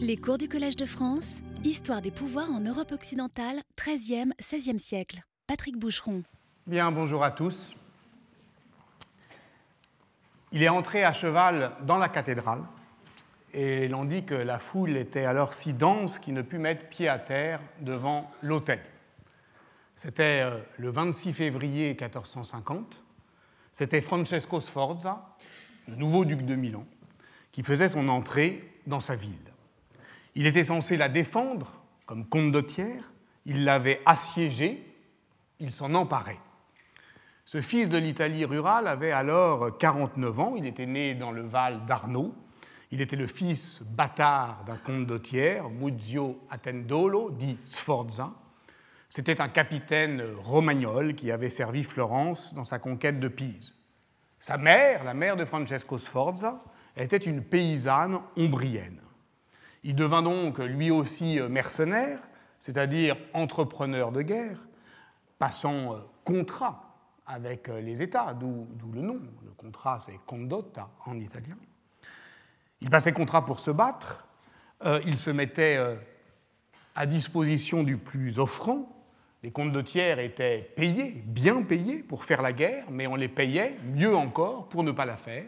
Les cours du Collège de France, Histoire des pouvoirs en Europe occidentale, 13e, 16e siècle. Patrick Boucheron. Bien, bonjour à tous. Il est entré à cheval dans la cathédrale et l'on dit que la foule était alors si dense qu'il ne put mettre pied à terre devant l'autel. C'était euh, le 26 février 1450. C'était Francesco Sforza, le nouveau duc de Milan, qui faisait son entrée dans sa ville. Il était censé la défendre comme condottière, il l'avait assiégée, il s'en emparait. Ce fils de l'Italie rurale avait alors 49 ans, il était né dans le Val d'Arno, il était le fils bâtard d'un condottière, Muzio Attendolo, dit Sforza. C'était un capitaine romagnol qui avait servi Florence dans sa conquête de Pise. Sa mère, la mère de Francesco Sforza, était une paysanne ombrienne. Il devint donc lui aussi euh, mercenaire, c'est-à-dire entrepreneur de guerre, passant euh, contrat avec euh, les États, d'où le nom. Le contrat, c'est condotta en italien. Il passait contrat pour se battre, il se mettait à disposition du plus offrant. Les condottières étaient payés, bien payés, pour faire la guerre, mais on les payait, mieux encore, pour ne pas la faire.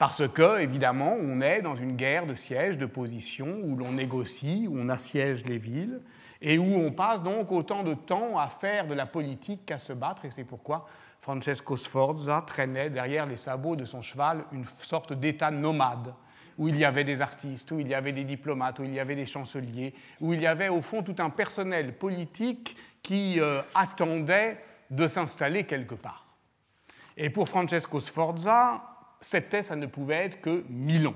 Parce que, évidemment, on est dans une guerre de siège, de position, où l'on négocie, où on assiège les villes, et où on passe donc autant de temps à faire de la politique qu'à se battre, et c'est pourquoi Francesco Sforza traînait derrière les sabots de son cheval une sorte d'état nomade, où il y avait des artistes, où il y avait des diplomates, où il y avait des chanceliers, où il y avait au fond tout un personnel politique qui euh, attendait de s'installer quelque part. Et pour Francesco Sforza, c'était, ça ne pouvait être que Milan.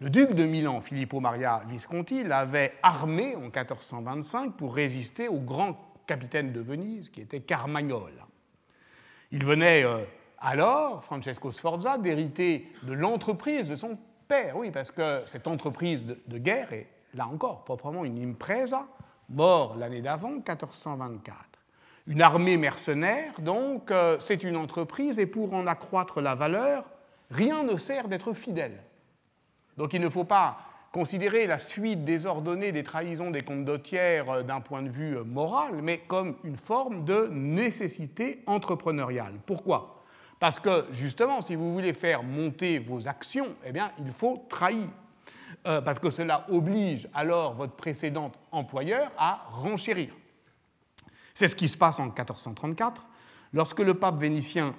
Le duc de Milan, Filippo Maria Visconti, l'avait armé en 1425 pour résister au grand capitaine de Venise, qui était Carmagnole. Il venait euh, alors, Francesco Sforza, d'hériter de l'entreprise de son père, oui, parce que cette entreprise de, guerre est, là encore, proprement une impresa, mort l'année d'avant, 1424. Une armée mercenaire, donc, euh, c'est une entreprise, et pour en accroître la valeur, Rien ne sert d'être fidèle. Donc il ne faut pas considérer la suite désordonnée des trahisons des condottières euh, d'un point de vue euh, moral, mais comme une forme de nécessité entrepreneuriale. Pourquoi? Parce que justement, si vous voulez faire monter vos actions, eh bien, il faut trahir. Euh, parce que cela oblige alors votre précédent employeur à renchérir. C'est ce qui se passe en 1434, lorsque le pape vénitien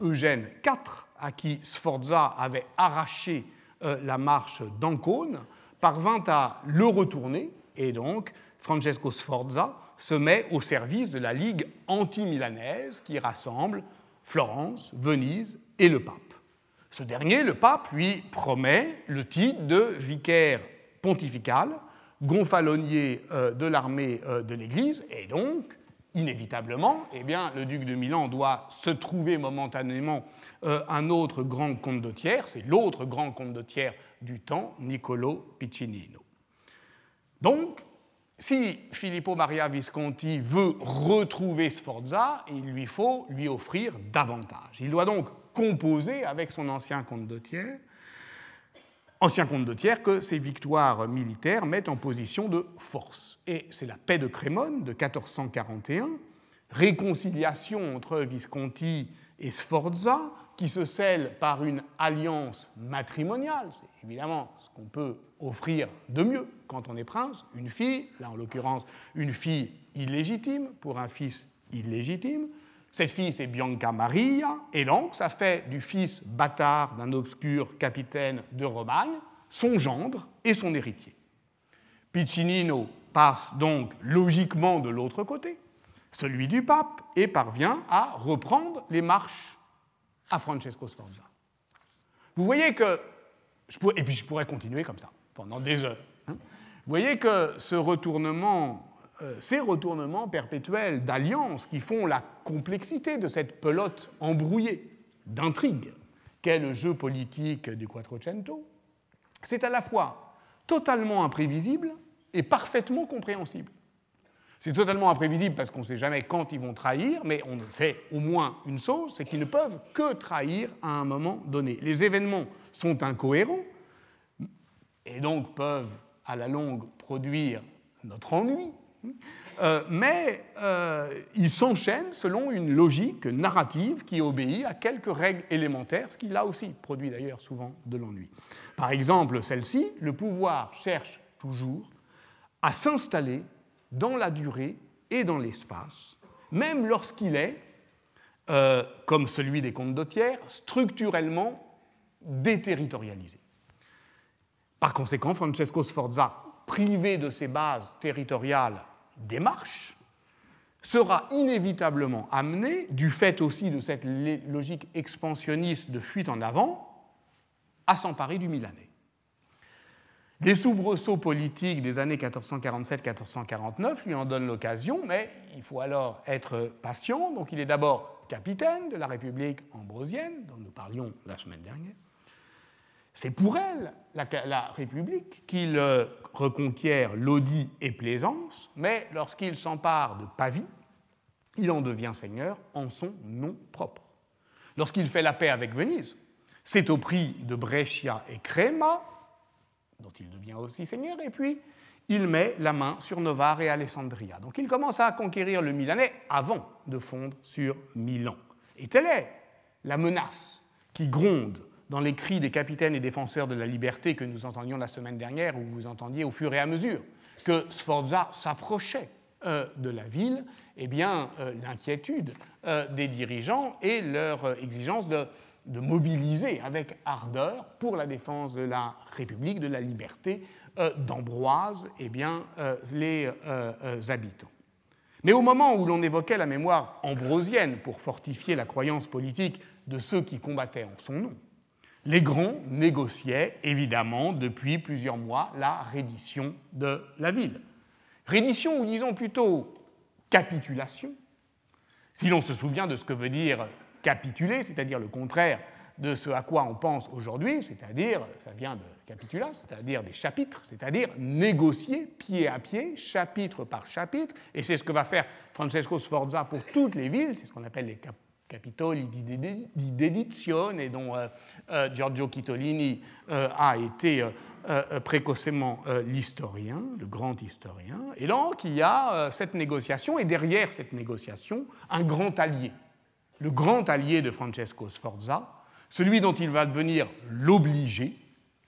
Eugène IV à qui Sforza avait arraché euh, la marche d'Ancône, parvint à le retourner, et donc Francesco Sforza se met au service de la Ligue anti-milanaise qui rassemble Florence, Venise et le pape. Ce dernier, le pape, lui promet le titre de vicaire pontifical, gonfalonier euh, de l'armée euh, de l'Église, et donc inévitablement, eh bien, le duc de Milan doit se trouver momentanément euh, un autre grand condottière, c'est l'autre grand condottière du temps, Niccolo Piccinino. Donc, si Filippo Maria Visconti veut retrouver Sforza, il lui faut lui offrir davantage. Il doit donc composer avec son ancien condottière ancien comte de tiers, que ces victoires militaires mettent en position de force. Et c'est la paix de Crémone de 1441, réconciliation entre Visconti et Sforza, qui se scelle par une alliance matrimoniale. C'est évidemment ce qu'on peut offrir de mieux quand on est prince, une fille, là en l'occurrence une fille illégitime pour un fils illégitime, cette fille, c'est Bianca Maria, et donc ça fait du fils bâtard d'un obscur capitaine de Romagne son gendre et son héritier. Piccinino passe donc logiquement de l'autre côté, celui du pape, et parvient à reprendre les marches à Francesco Sforza. Vous voyez que, et puis je pourrais continuer comme ça pendant des heures. Hein. Vous voyez que ce retournement ces retournements perpétuels d'alliances qui font la complexité de cette pelote embrouillée d'intrigues qu'est le jeu politique du Quattrocento, c'est à la fois totalement imprévisible et parfaitement compréhensible. C'est totalement imprévisible parce qu'on ne sait jamais quand ils vont trahir, mais on sait au moins une chose, c'est qu'ils ne peuvent que trahir à un moment donné. Les événements sont incohérents, et donc peuvent à la longue produire notre ennui, euh, mais euh, ils s'enchaînent selon une logique narrative qui obéit à quelques règles élémentaires, ce qui là aussi produit d'ailleurs souvent de l'ennui. Par exemple, celle-ci, le pouvoir cherche toujours à s'installer dans la durée et dans l'espace, même lorsqu'il est, euh, comme celui des contes d'Autière, structurellement déterritorialisé. Par conséquent, Francesco Sforza, privé de ses bases territoriales démarche sera inévitablement amené, du fait aussi de cette logique expansionniste de fuite en avant, à s'emparer du Milanais. Les soubresauts politiques des années 1447-1449 lui en donnent l'occasion, mais il faut alors être patient. Donc il est d'abord capitaine de la République ambrosienne, dont nous parlions la semaine dernière, c'est pour elle, la, République, qu'il euh, reconquiert Lodi et Plaisance, mais lorsqu'il s'empare de Pavie, il en devient seigneur en son nom propre. Lorsqu'il fait la paix avec Venise, c'est au prix de Brescia et Crema, dont il devient aussi seigneur, et puis il met la main sur Novare et Alessandria. Donc il commence à conquérir le Milanais avant de fondre sur Milan. Et telle est la menace qui gronde dans les cris des capitaines et défenseurs de la liberté que nous entendions la semaine dernière, où vous entendiez au fur et à mesure que Sforza s'approchait euh, de la ville, eh bien, euh, l'inquiétude euh, des dirigeants et leur exigence de, mobiliser avec ardeur pour la défense de la République, de la liberté d'Ambroise, eh bien, les habitants. Mais au moment où l'on évoquait la mémoire ambrosienne pour fortifier la croyance politique de ceux qui combattaient en son nom, les grands négociaient évidemment depuis plusieurs mois la reddition de la ville. Reddition ou disons plutôt capitulation, si l'on se souvient de ce que veut dire capituler, c'est-à-dire le contraire de ce à quoi on pense aujourd'hui, c'est-à-dire, ça vient de capitula, c'est-à-dire des chapitres, c'est-à-dire négocier pied à pied, chapitre par chapitre, et c'est ce que va faire Francesco Sforza pour toutes les villes, c'est ce qu'on appelle les Capitoli di Dedizione, dont euh, euh, Giorgio Chitolini euh, a été précocement l'historien, le grand historien. Et donc, il y a cette négociation, et derrière cette négociation, un grand allié, le grand allié de Francesco Sforza, celui dont il va devenir l'obligé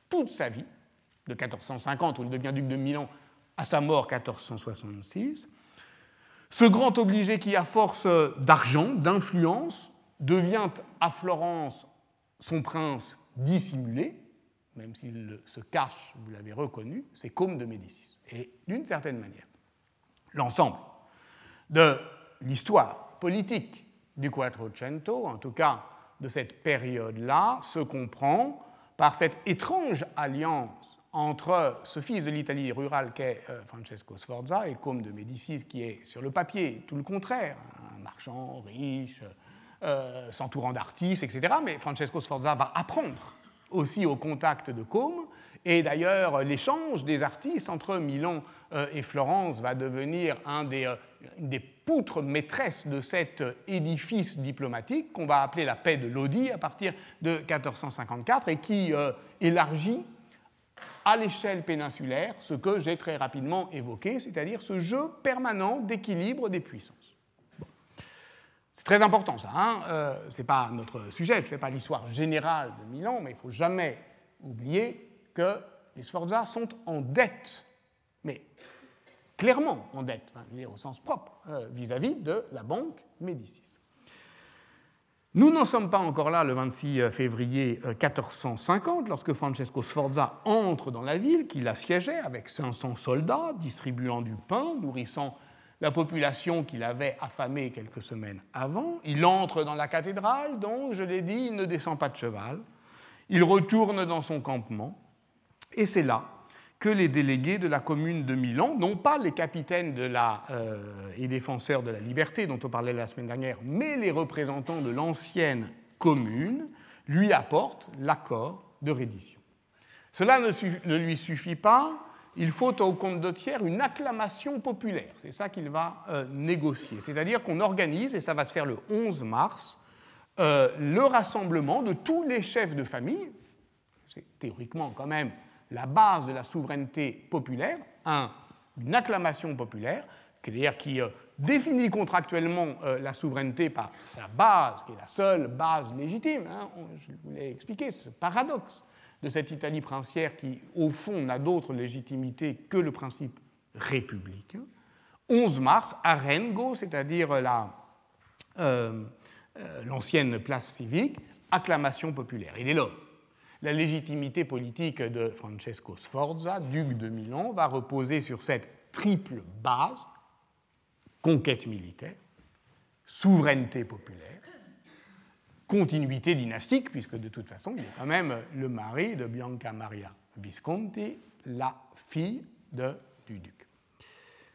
toute sa vie, de 1450, où il devient duc de Milan, à sa mort 1466, ce grand obligé qui, à force d'argent, d'influence, devient à Florence son prince dissimulé, même s'il se cache, vous l'avez reconnu, c'est comme de Médicis. Et d'une certaine manière, l'ensemble de l'histoire politique du Quattrocento, en tout cas de cette période-là, se comprend par cette étrange alliance entre ce fils de l'Italie rurale qu'est euh, Francesco Sforza et Côme de Médicis, qui est sur le papier tout le contraire, un marchand riche, euh, s'entourant d'artistes, etc. Mais Francesco Sforza va apprendre aussi au contact de Côme, et d'ailleurs l'échange des artistes entre Milan euh, et Florence va devenir une des poutres maîtresses de cet édifice diplomatique qu'on va appeler la paix de Lodi à partir de 1454 et qui élargit à l'échelle péninsulaire ce que j'ai très rapidement évoqué, c'est-à-dire ce jeu permanent d'équilibre des puissances. C'est très important ça, hein euh, ce n'est pas notre sujet, je ne fais pas l'histoire générale de Milan, mais il ne faut jamais oublier que les Sforza sont en dette, mais clairement en dette, au sens propre, euh, vis-à-vis -vis de la banque Médicis. Nous n'en sommes pas encore là le 26 euh, février 1450, euh, lorsque Francesco Sforza entre dans la ville qu'il assiégeait avec 500 soldats, distribuant du pain, nourrissant la population qu'il avait affamée quelques semaines avant. Il entre dans la cathédrale, dont, je l'ai dit, il ne descend pas de cheval. Il retourne dans son campement, et c'est là que les délégués de la commune de Milan, non pas les capitaines de la, euh, et défenseurs de la liberté dont on parlait la semaine dernière, mais les représentants de l'ancienne commune, lui apportent l'accord de reddition. Cela ne, lui suffit pas, il faut au comte de une acclamation populaire, c'est ça qu'il va euh, négocier, c'est-à-dire qu'on organise, et ça va se faire le 11 mars, euh, le rassemblement de tous les chefs de famille, c'est théoriquement quand même la base de la souveraineté populaire, une acclamation populaire, c'est-à-dire qui euh, définit contractuellement euh, la souveraineté par sa base, qui est la seule base légitime. Hein, je vous l'ai expliqué, ce paradoxe de cette Italie princière qui, au fond, n'a d'autre légitimité que le principe républicain. 11 mars, à Rengo, c'est-à-dire euh, l'ancienne place civique, acclamation populaire. Et dès lors, la légitimité politique de Francesco Sforza, duc de Milan, va reposer sur cette triple base conquête militaire, souveraineté populaire, continuité dynastique, puisque de toute façon, il est quand même le mari de Bianca Maria Visconti, la fille du duc.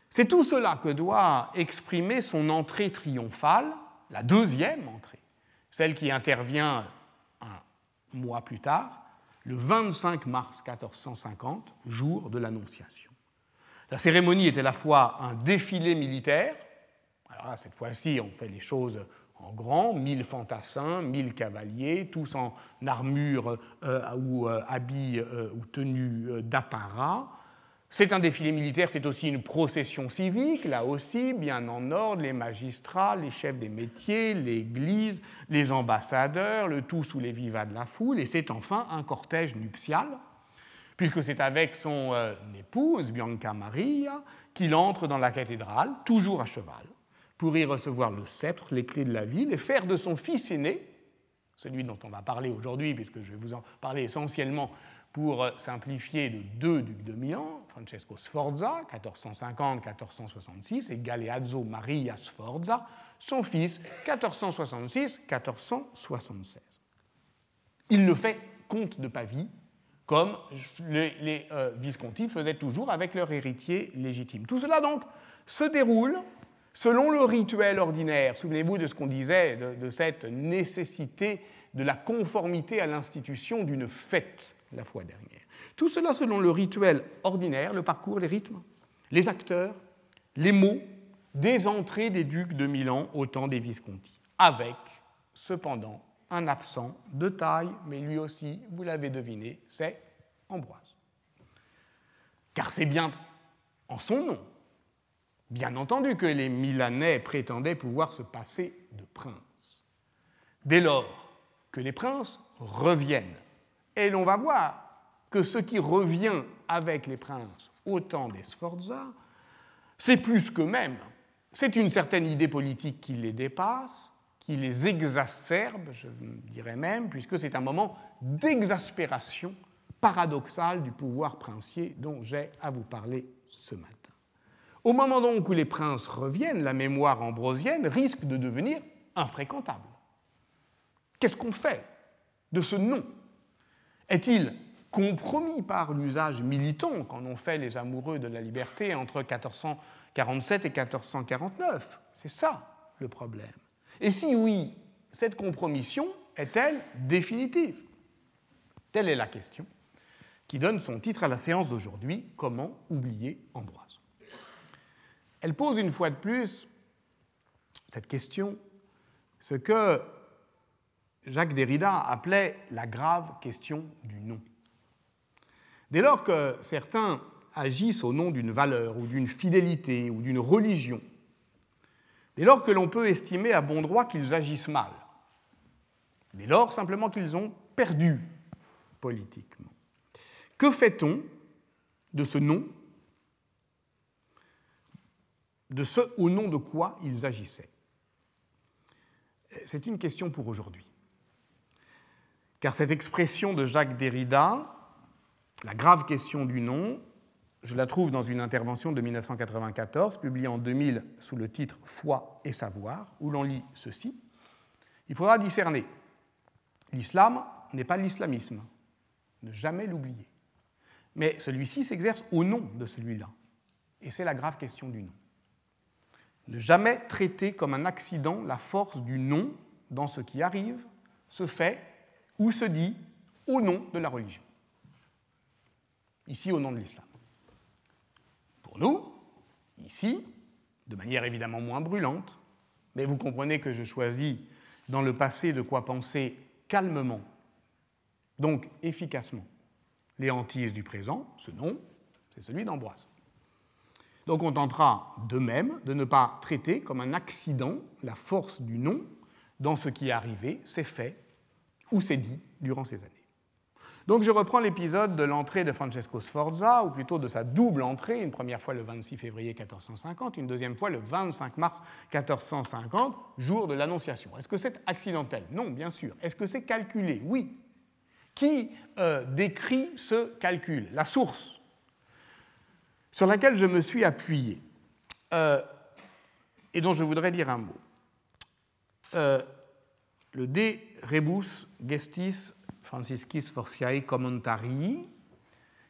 C'est tout cela que doit exprimer son entrée triomphale, la deuxième entrée, celle qui intervient mois plus tard, le 25 mars 1450, jour de l'Annonciation. La cérémonie est à la fois un défilé militaire, alors cette fois-ci on fait les choses en grand, mille fantassins, mille cavaliers, tous en armure euh, ou euh, habits euh, ou tenues d'apparat, c'est un défilé militaire, c'est aussi une procession civique, là aussi, bien en ordre, les magistrats, les chefs des métiers, l'Église, les ambassadeurs, le tout sous les vivats de la foule, et c'est enfin un cortège nuptial, puisque c'est avec son euh, épouse, Bianca Maria, qu'il entre dans la cathédrale, toujours à cheval, pour y recevoir le sceptre, les clés de la ville, et faire de son fils aîné, celui dont on va parler aujourd'hui, puisque je vais vous en parler essentiellement pour simplifier, de deux ducs de Milan, Francesco Sforza, 1450-1466, et Galeazzo Maria Sforza, son fils, 1466-1476. Il le fait comte de Pavie, comme les, euh, Visconti faisaient toujours avec leur héritier légitime. Tout cela donc se déroule selon le rituel ordinaire. Souvenez-vous de ce qu'on disait, de cette nécessité de la conformité à l'institution d'une fête la fois dernière. Tout cela selon le rituel ordinaire, le parcours, les rythmes, les acteurs, les mots des entrées des ducs de Milan au temps des Visconti, avec cependant un absent de taille, mais lui aussi, vous l'avez deviné, c'est Ambroise. Car c'est bien en son nom, bien entendu, que les Milanais prétendaient pouvoir se passer de princes. Dès lors que les princes reviennent et l'on va voir que ce qui revient avec les princes au temps des Sforza, c'est plus que même, c'est une certaine idée politique qui les dépasse, qui les exacerbe, je dirais même, puisque c'est un moment d'exaspération paradoxale du pouvoir princier dont j'ai à vous parler ce matin. Au moment donc où les princes reviennent, la mémoire ambrosienne risque de devenir infréquentable. Qu'est-ce qu'on fait de ce nom est-il compromis par l'usage militant qu'en ont fait les amoureux de la liberté entre 1447 et 1449 C'est ça le problème. Et si oui, cette compromission est-elle définitive? Telle est la question qui donne son titre à la séance d'aujourd'hui, Comment oublier Ambroise? Elle pose une fois de plus cette question, ce que Jacques Derrida appelait la grave question du nom. Dès lors que certains agissent au nom d'une valeur ou d'une fidélité ou d'une religion, dès lors que l'on peut estimer à bon droit qu'ils agissent mal, dès lors simplement qu'ils ont perdu politiquement, que fait-on de ce nom, de ce au nom de quoi ils agissaient? C'est une question pour aujourd'hui car cette expression de Jacques Derrida, la grave question du nom, je la trouve dans une intervention de 1994, publiée en 2000 sous le titre Foi et savoir, où l'on lit ceci. Il faudra discerner. L'islam n'est pas l'islamisme, ne jamais l'oublier. Mais celui-ci s'exerce au nom de celui-là. Et c'est la grave question du nom. Ne jamais traiter comme un accident la force du nom dans ce qui arrive, se fait ou se dit au nom de la religion. Ici, au nom de l'islam. Pour nous, ici, de manière évidemment moins brûlante, mais vous comprenez que je choisis dans le passé de quoi penser calmement, donc efficacement, les hantises du présent, ce nom, c'est celui d'Ambroise. Donc on tentera de même de ne pas traiter comme un accident la force du nom dans ce qui est arrivé, s'est fait ou s'est dit durant ces années. Donc je reprends l'épisode de l'entrée de Francesco Sforza, ou plutôt de sa double entrée, une première fois le 26 février 1450, une deuxième fois le 25 mars 1450, jour de l'Annonciation. Est-ce que c'est accidentel? Non, bien sûr. Est-ce que c'est calculé? Oui. Qui euh, décrit ce calcul? La source sur laquelle je me suis appuyé euh, et dont je voudrais dire un mot. Euh, le De Rebus Gestis Franciscis Forciae Commentarii,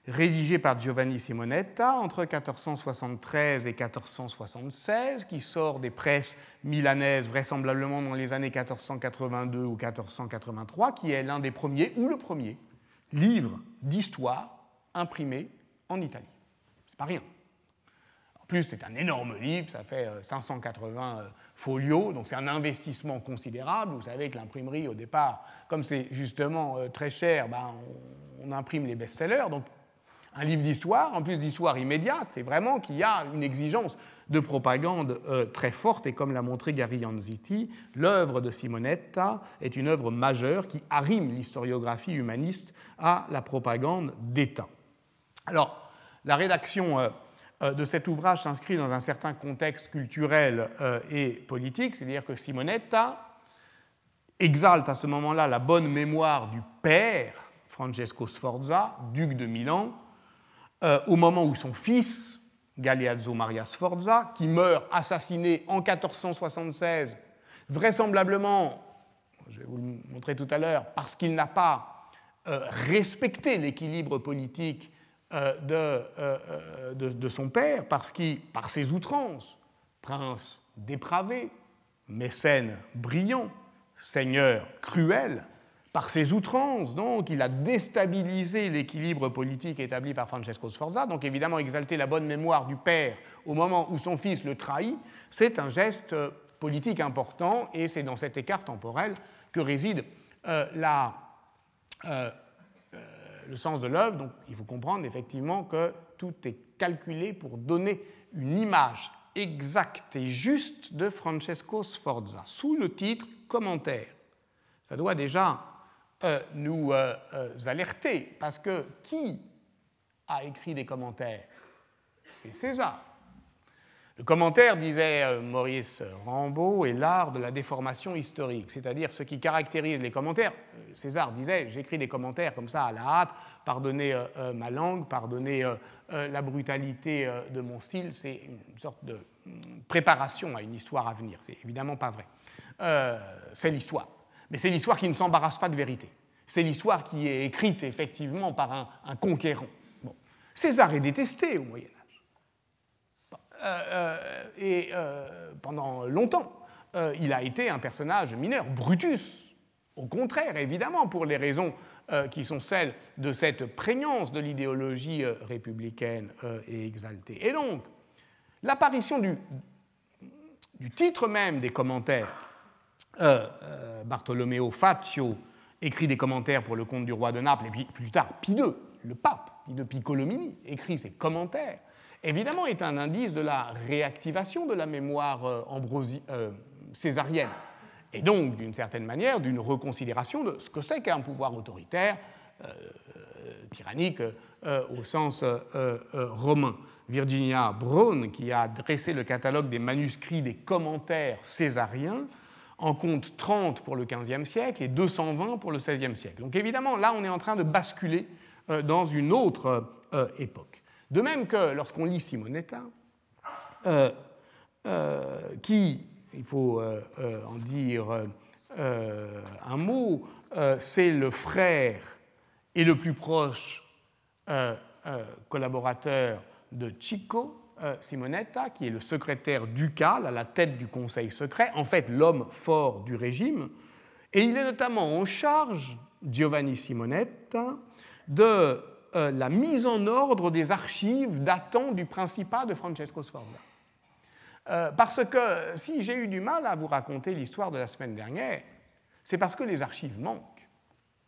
rédigé par Giovanni Simonetta entre 1473 et 1476, qui sort des presses milanaises vraisemblablement dans les années 1482 ou 1483, qui est l'un des premiers, ou le premier, livre d'histoire imprimé en Italie. C'est pas rien plus, c'est un énorme livre, ça fait 580 euh, euh, folios, donc c'est un investissement considérable. Vous savez que l'imprimerie, au départ, comme c'est justement euh, très cher, ben, on, imprime les best-sellers. Donc un livre d'histoire, en plus d'histoire immédiate, c'est vraiment qu'il y a une exigence de propagande très forte, et comme l'a montré Gary Yanziti, l'œuvre de Simonetta est une œuvre majeure qui arrime l'historiographie humaniste à la propagande d'État. Alors, la rédaction de cet ouvrage s'inscrit dans un certain contexte culturel euh, et politique, c'est-à-dire que Simonetta exalte à ce moment-là la bonne mémoire du père, Francesco Sforza, duc de Milan, euh, au moment où son fils, Galeazzo Maria Sforza, qui meurt assassiné en 1476, vraisemblablement, je vais vous le montrer tout à l'heure, parce qu'il n'a pas respecté l'équilibre politique euh, euh, euh, de, de, son père, parce qu'il, par ses outrances, prince dépravé, mécène brillant, seigneur cruel, par ses outrances, donc, il a déstabilisé l'équilibre politique établi par Francesco Sforza. Donc, évidemment, exalter la bonne mémoire du père au moment où son fils le trahit, c'est un geste politique important et c'est dans cet écart temporel que réside la le sens de l'œuvre. Donc il faut comprendre effectivement que tout est calculé pour donner une image exacte et juste de Francesco Sforza, sous le titre Commentaire. Ça doit déjà euh, nous euh, euh, alerter, parce que qui a écrit des commentaires? C'est César. Le commentaire, disait euh, Maurice Rambaud, est l'art de la déformation historique, c'est-à-dire ce qui caractérise les commentaires. Euh, César disait J'écris des commentaires comme ça à la hâte, pardonnez euh, ma langue, pardonnez la brutalité de mon style, c'est une sorte de mm, préparation à une histoire à venir. C'est évidemment pas vrai. c'est l'histoire. Mais c'est l'histoire qui ne s'embarrasse pas de vérité. C'est l'histoire qui est écrite effectivement par un, conquérant. César est détesté au Moyen Âge. Euh, euh, et euh, pendant longtemps, il a été un personnage mineur. Brutus, au contraire, évidemment, pour les raisons qui sont celles de cette prégnance de l'idéologie républicaine et exaltée. Et donc, l'apparition du, titre même des commentaires, Bartolomeo Faccio écrit des commentaires pour le comte du roi de Naples, et puis plus tard, Pie II, le pape, Pie Piccolomini, écrit ses commentaires évidemment est un indice de la réactivation de la mémoire euh, euh, césarienne, et donc d'une certaine manière d'une reconsidération de ce que c'est qu'un pouvoir autoritaire, euh, tyrannique au sens romain. Virginia Braun, qui a dressé le catalogue des manuscrits des commentaires césariens, en compte 30 pour le XVe siècle et 220 pour le XVIe siècle. Donc évidemment, là, on est en train de basculer dans une autre époque. De même que lorsqu'on lit Simonetta, euh, euh, qui, il faut euh, en dire un mot, c'est le frère et le plus proche collaborateur de Chico, Simonetta, qui est le secrétaire ducal à la tête du conseil secret, en fait l'homme fort du régime, et il est notamment en charge, Giovanni Simonetta, de euh, la mise en ordre des archives datant du principat de Francesco Sforza. Euh, parce que si j'ai eu du mal à vous raconter l'histoire de la semaine dernière, c'est parce que les archives manquent.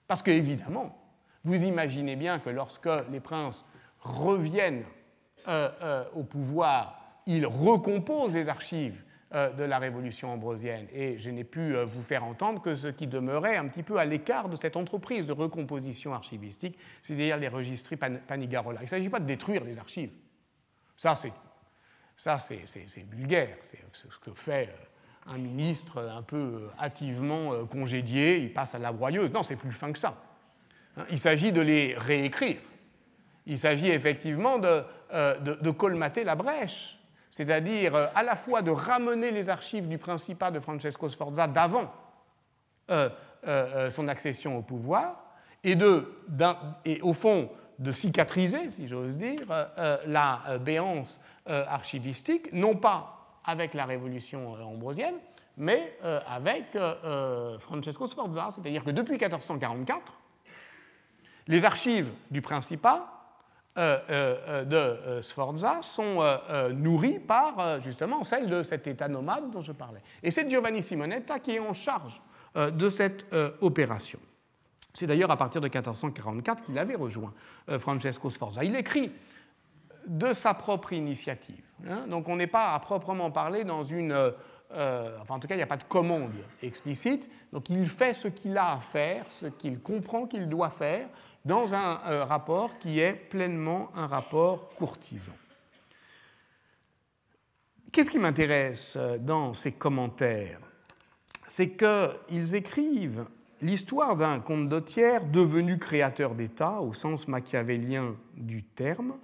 Parce qu'évidemment, Vous imaginez bien que lorsque les princes reviennent au pouvoir, ils recomposent les archives de la révolution ambrosienne. Et je n'ai pu vous faire entendre que ce qui demeurait un petit peu à l'écart de cette entreprise de recomposition archivistique, c'est-à-dire les registres Panigarola. Il ne s'agit pas de détruire les archives. Ça, c'est ça, c'est vulgaire. C'est ce que fait euh, un ministre un peu euh, hâtivement euh, congédié, il passe à la broyeuse. Non, c'est plus fin que ça. Hein, il s'agit de les réécrire. Il s'agit effectivement de, de, colmater la brèche, c'est-à-dire à la fois de ramener les archives du Principat de Francesco Sforza d'avant son accession au pouvoir, et, au fond de cicatriser, si j'ose dire, la béance euh, archivistique, non pas avec la révolution euh, ambrosienne, mais euh, avec Francesco Sforza, c'est-à-dire que depuis 1444, les archives du Principat de Sforza sont nourries par justement celles de cet état nomade dont je parlais. Et c'est Giovanni Simonetta qui est en charge de cette opération. C'est d'ailleurs à partir de 1444 qu'il avait rejoint Francesco Sforza. Il écrit de sa propre initiative. Hein. Donc on n'est pas à proprement parler dans une... Euh, enfin en tout cas, il n'y a pas de commande explicite. Donc il fait ce qu'il a à faire, ce qu'il comprend qu'il doit faire, dans un euh, rapport qui est pleinement un rapport courtisan. Qu'est-ce qui m'intéresse euh, dans ces commentaires? C'est qu'ils écrivent l'histoire d'un comte d'Otière devenu créateur d'État au sens machiavélien du terme,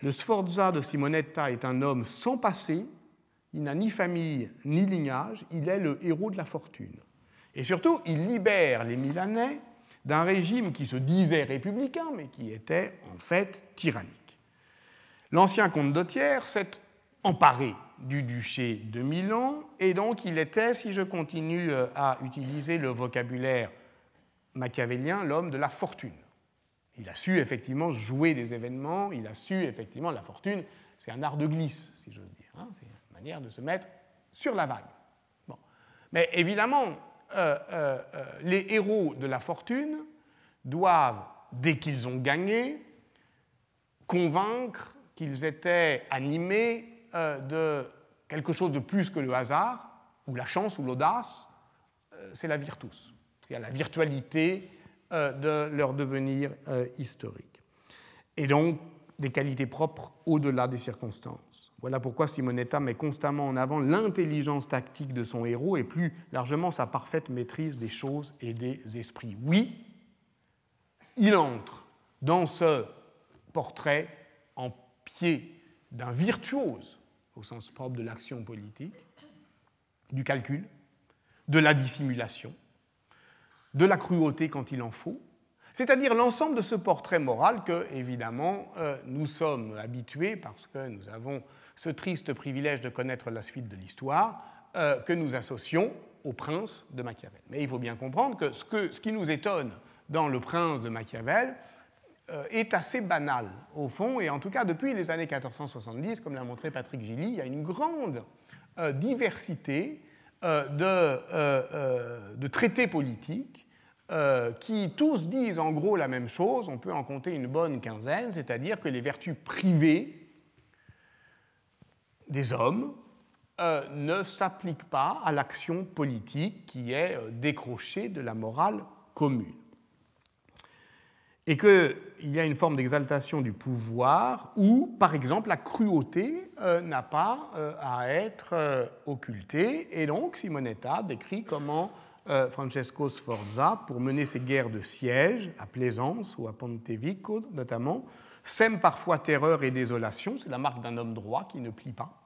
le Sforza de Simonetta est un homme sans passé, il n'a ni famille ni lignage, il est le héros de la fortune. Et surtout, il libère les Milanais d'un régime qui se disait républicain, mais qui était en fait tyrannique. L'ancien comte d'Otière s'est emparé du duché de Milan, et donc il était, si je continue euh, à utiliser le vocabulaire machiavélien, l'homme de la fortune. Il a su effectivement jouer des événements, il a su effectivement, la fortune, c'est un art de glisse, si j'ose dire. Hein, c'est une manière de se mettre sur la vague. Mais évidemment, euh, euh, euh, les héros de la fortune doivent, dès qu'ils ont gagné, convaincre qu'ils étaient animés de quelque chose de plus que le hasard, ou la chance, ou l'audace, c'est la virtus. C'est-à-dire la virtualité de leur devenir historique. Et donc des qualités propres au-delà des circonstances. Voilà pourquoi Simonetta met constamment en avant l'intelligence tactique de son héros et plus largement sa parfaite maîtrise des choses et des esprits. Oui, il entre dans ce portrait en pied d'un virtuose, au sens propre de l'action politique, du calcul, de la dissimulation, de la cruauté quand il en faut, c'est-à-dire l'ensemble de ce portrait moral que, évidemment, euh, nous sommes habitués, parce que nous avons ce triste privilège de connaître la suite de l'histoire, euh, que nous associons au prince de Machiavel. Mais il faut bien comprendre que ce, qui nous étonne dans le prince de Machiavel euh, est assez banal, au fond, et en tout cas, depuis les années 1470, comme l'a montré Patrick Gilly, il y a une grande diversité de, traités politiques euh, qui tous disent en gros la même chose, on peut en compter une bonne quinzaine, c'est-à-dire que les vertus privées des hommes euh, ne s'appliquent pas à l'action politique qui est euh, décrochée de la morale commune. Et qu'il y a une forme d'exaltation du pouvoir où, par exemple, la cruauté n'a pas à être occultée. Et donc, Simonetta décrit comment euh, Francesco Sforza, pour mener ses guerres de siège à Plaisance ou à Pontevico notamment, sème parfois terreur et désolation, c'est la marque d'un homme droit qui ne plie pas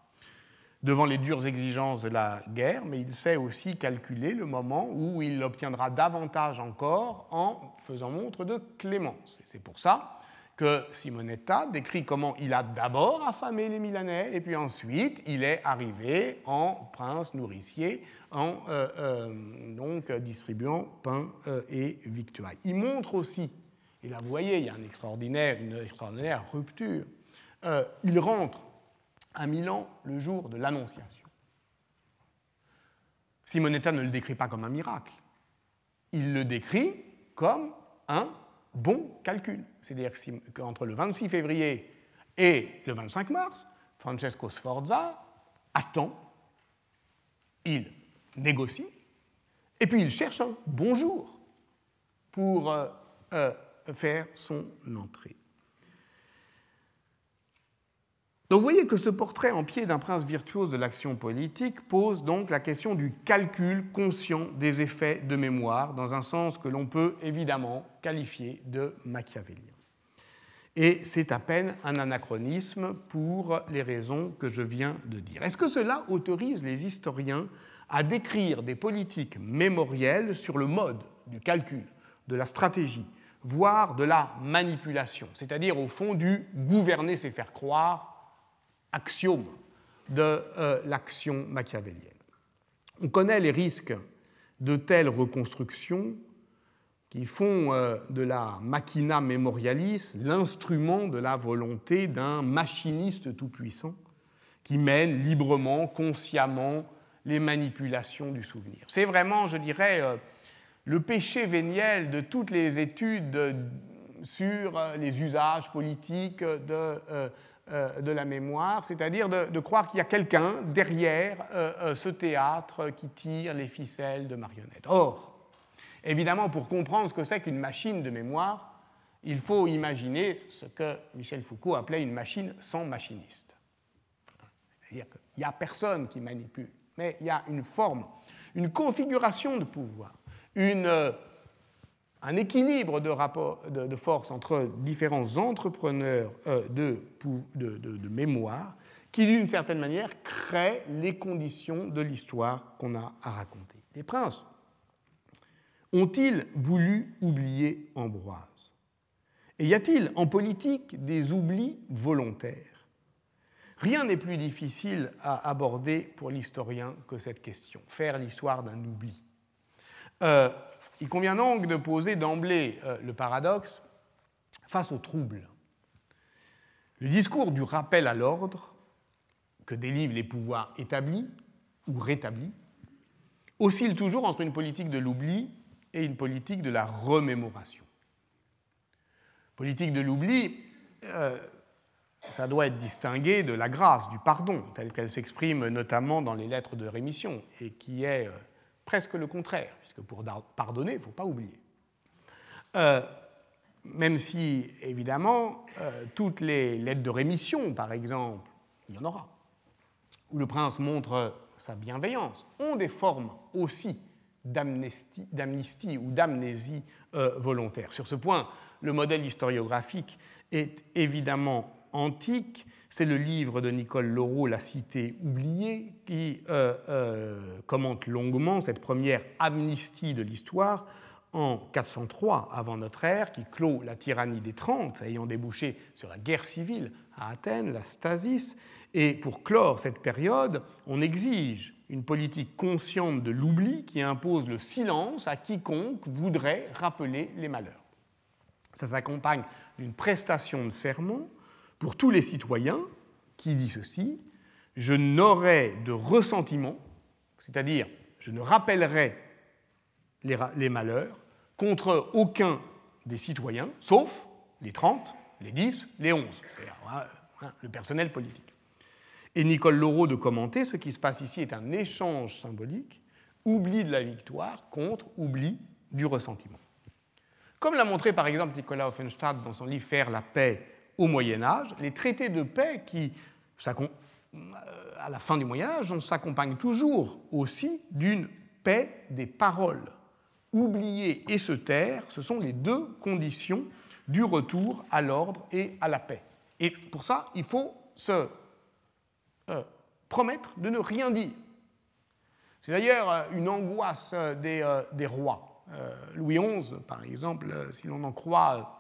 devant les dures exigences de la guerre, mais il sait aussi calculer le moment où il obtiendra davantage encore en faisant montre de clémence. c'est pour ça que Simonetta décrit comment il a d'abord affamé les Milanais et puis ensuite il est arrivé en prince nourricier en euh, euh, distribuant pain euh, et victuailles. Il montre aussi, et là vous voyez, il y a un extraordinaire, une extraordinaire rupture, il rentre à Milan le jour de l'Annonciation. Simonetta ne le décrit pas comme un miracle, il le décrit comme un bon calcul. C'est-à-dire qu'entre le 26 février et le 25 mars, Francesco Sforza attend, il négocie, et puis il cherche un bonjour pour euh, euh, faire son entrée. Donc vous voyez que ce portrait en pied d'un prince virtuose de l'action politique pose donc la question du calcul conscient des effets de mémoire, dans un sens que l'on peut évidemment qualifier de machiavélien. Et c'est à peine un anachronisme pour les raisons que je viens de dire. Est-ce que cela autorise les historiens à décrire des politiques mémorielles sur le mode du calcul, de la stratégie, voire de la manipulation, c'est-à-dire au fond du gouverner, c'est faire croire, axiome de euh, l'action machiavélienne. On connaît les risques de telles reconstructions qui font euh, de la machina memorialis l'instrument de la volonté d'un machiniste tout-puissant qui mène librement, consciemment les manipulations du souvenir. C'est vraiment, je dirais, euh, le péché véniel de toutes les études sur les usages politiques de euh, de la mémoire, c'est-à-dire de, croire qu'il y a quelqu'un derrière euh, euh, ce théâtre qui tire les ficelles de marionnettes. Or, évidemment, pour comprendre ce que c'est qu'une machine de mémoire, il faut imaginer ce que Michel Foucault appelait une machine sans machiniste. C'est-à-dire qu'il n'y a personne qui manipule, mais il y a une forme, une configuration de pouvoir, une un équilibre de, force entre différents entrepreneurs euh, de, de, mémoire qui, d'une certaine manière, crée les conditions de l'histoire qu'on a à raconter. Les princes ont-ils voulu oublier Ambroise? Et y a-t-il en politique des oublis volontaires? Rien n'est plus difficile à aborder pour l'historien que cette question, faire l'histoire d'un oubli. Euh, il convient donc de poser d'emblée euh, le paradoxe face au trouble. Le discours du rappel à l'ordre que délivrent les pouvoirs établis ou rétablis oscille toujours entre une politique de l'oubli et une politique de la remémoration. Politique de l'oubli, euh, ça doit être distingué de la grâce, du pardon, telle qu'elle s'exprime notamment dans les lettres de rémission, et qui est presque le contraire, puisque pour pardonner, il ne faut pas oublier. Euh, même si, évidemment, euh, toutes les lettres de rémission, par exemple, il y en aura, où le prince montre sa bienveillance, ont des formes aussi d'amnistie ou d'amnésie euh, volontaire. Sur ce point, le modèle historiographique est évidemment antique. C'est le livre de Nicole Laureau, La cité oubliée, qui euh, euh, commente longuement cette première amnistie de l'histoire en 403 avant notre ère, qui clôt la tyrannie des Trente, ayant débouché sur la guerre civile à Athènes, la stasis. Et pour clore cette période, on exige une politique consciente de l'oubli qui impose le silence à quiconque voudrait rappeler les malheurs. Ça s'accompagne d'une prestation de serment pour tous les citoyens qui dit ceci, je n'aurai de ressentiment, c'est-à-dire je ne rappellerai les, malheurs contre aucun des citoyens, sauf les 30, les 10, les 11, c'est-à-dire hein, hein, le personnel politique. Et Nicole Laureau de commenter, ce qui se passe ici est un échange symbolique, oubli de la victoire contre oubli du ressentiment. Comme l'a montré par exemple Nicolas Offenstadt dans son livre Faire la paix au Moyen Âge, les traités de paix qui, euh, à la fin du Moyen Âge, on s'accompagne toujours aussi d'une paix des paroles. Oublier et se taire, ce sont les deux conditions du retour à l'ordre et à la paix. Et pour ça, il faut se euh, promettre de ne rien dire. C'est d'ailleurs euh, une angoisse des, des rois. Louis XI, par exemple, si l'on en croit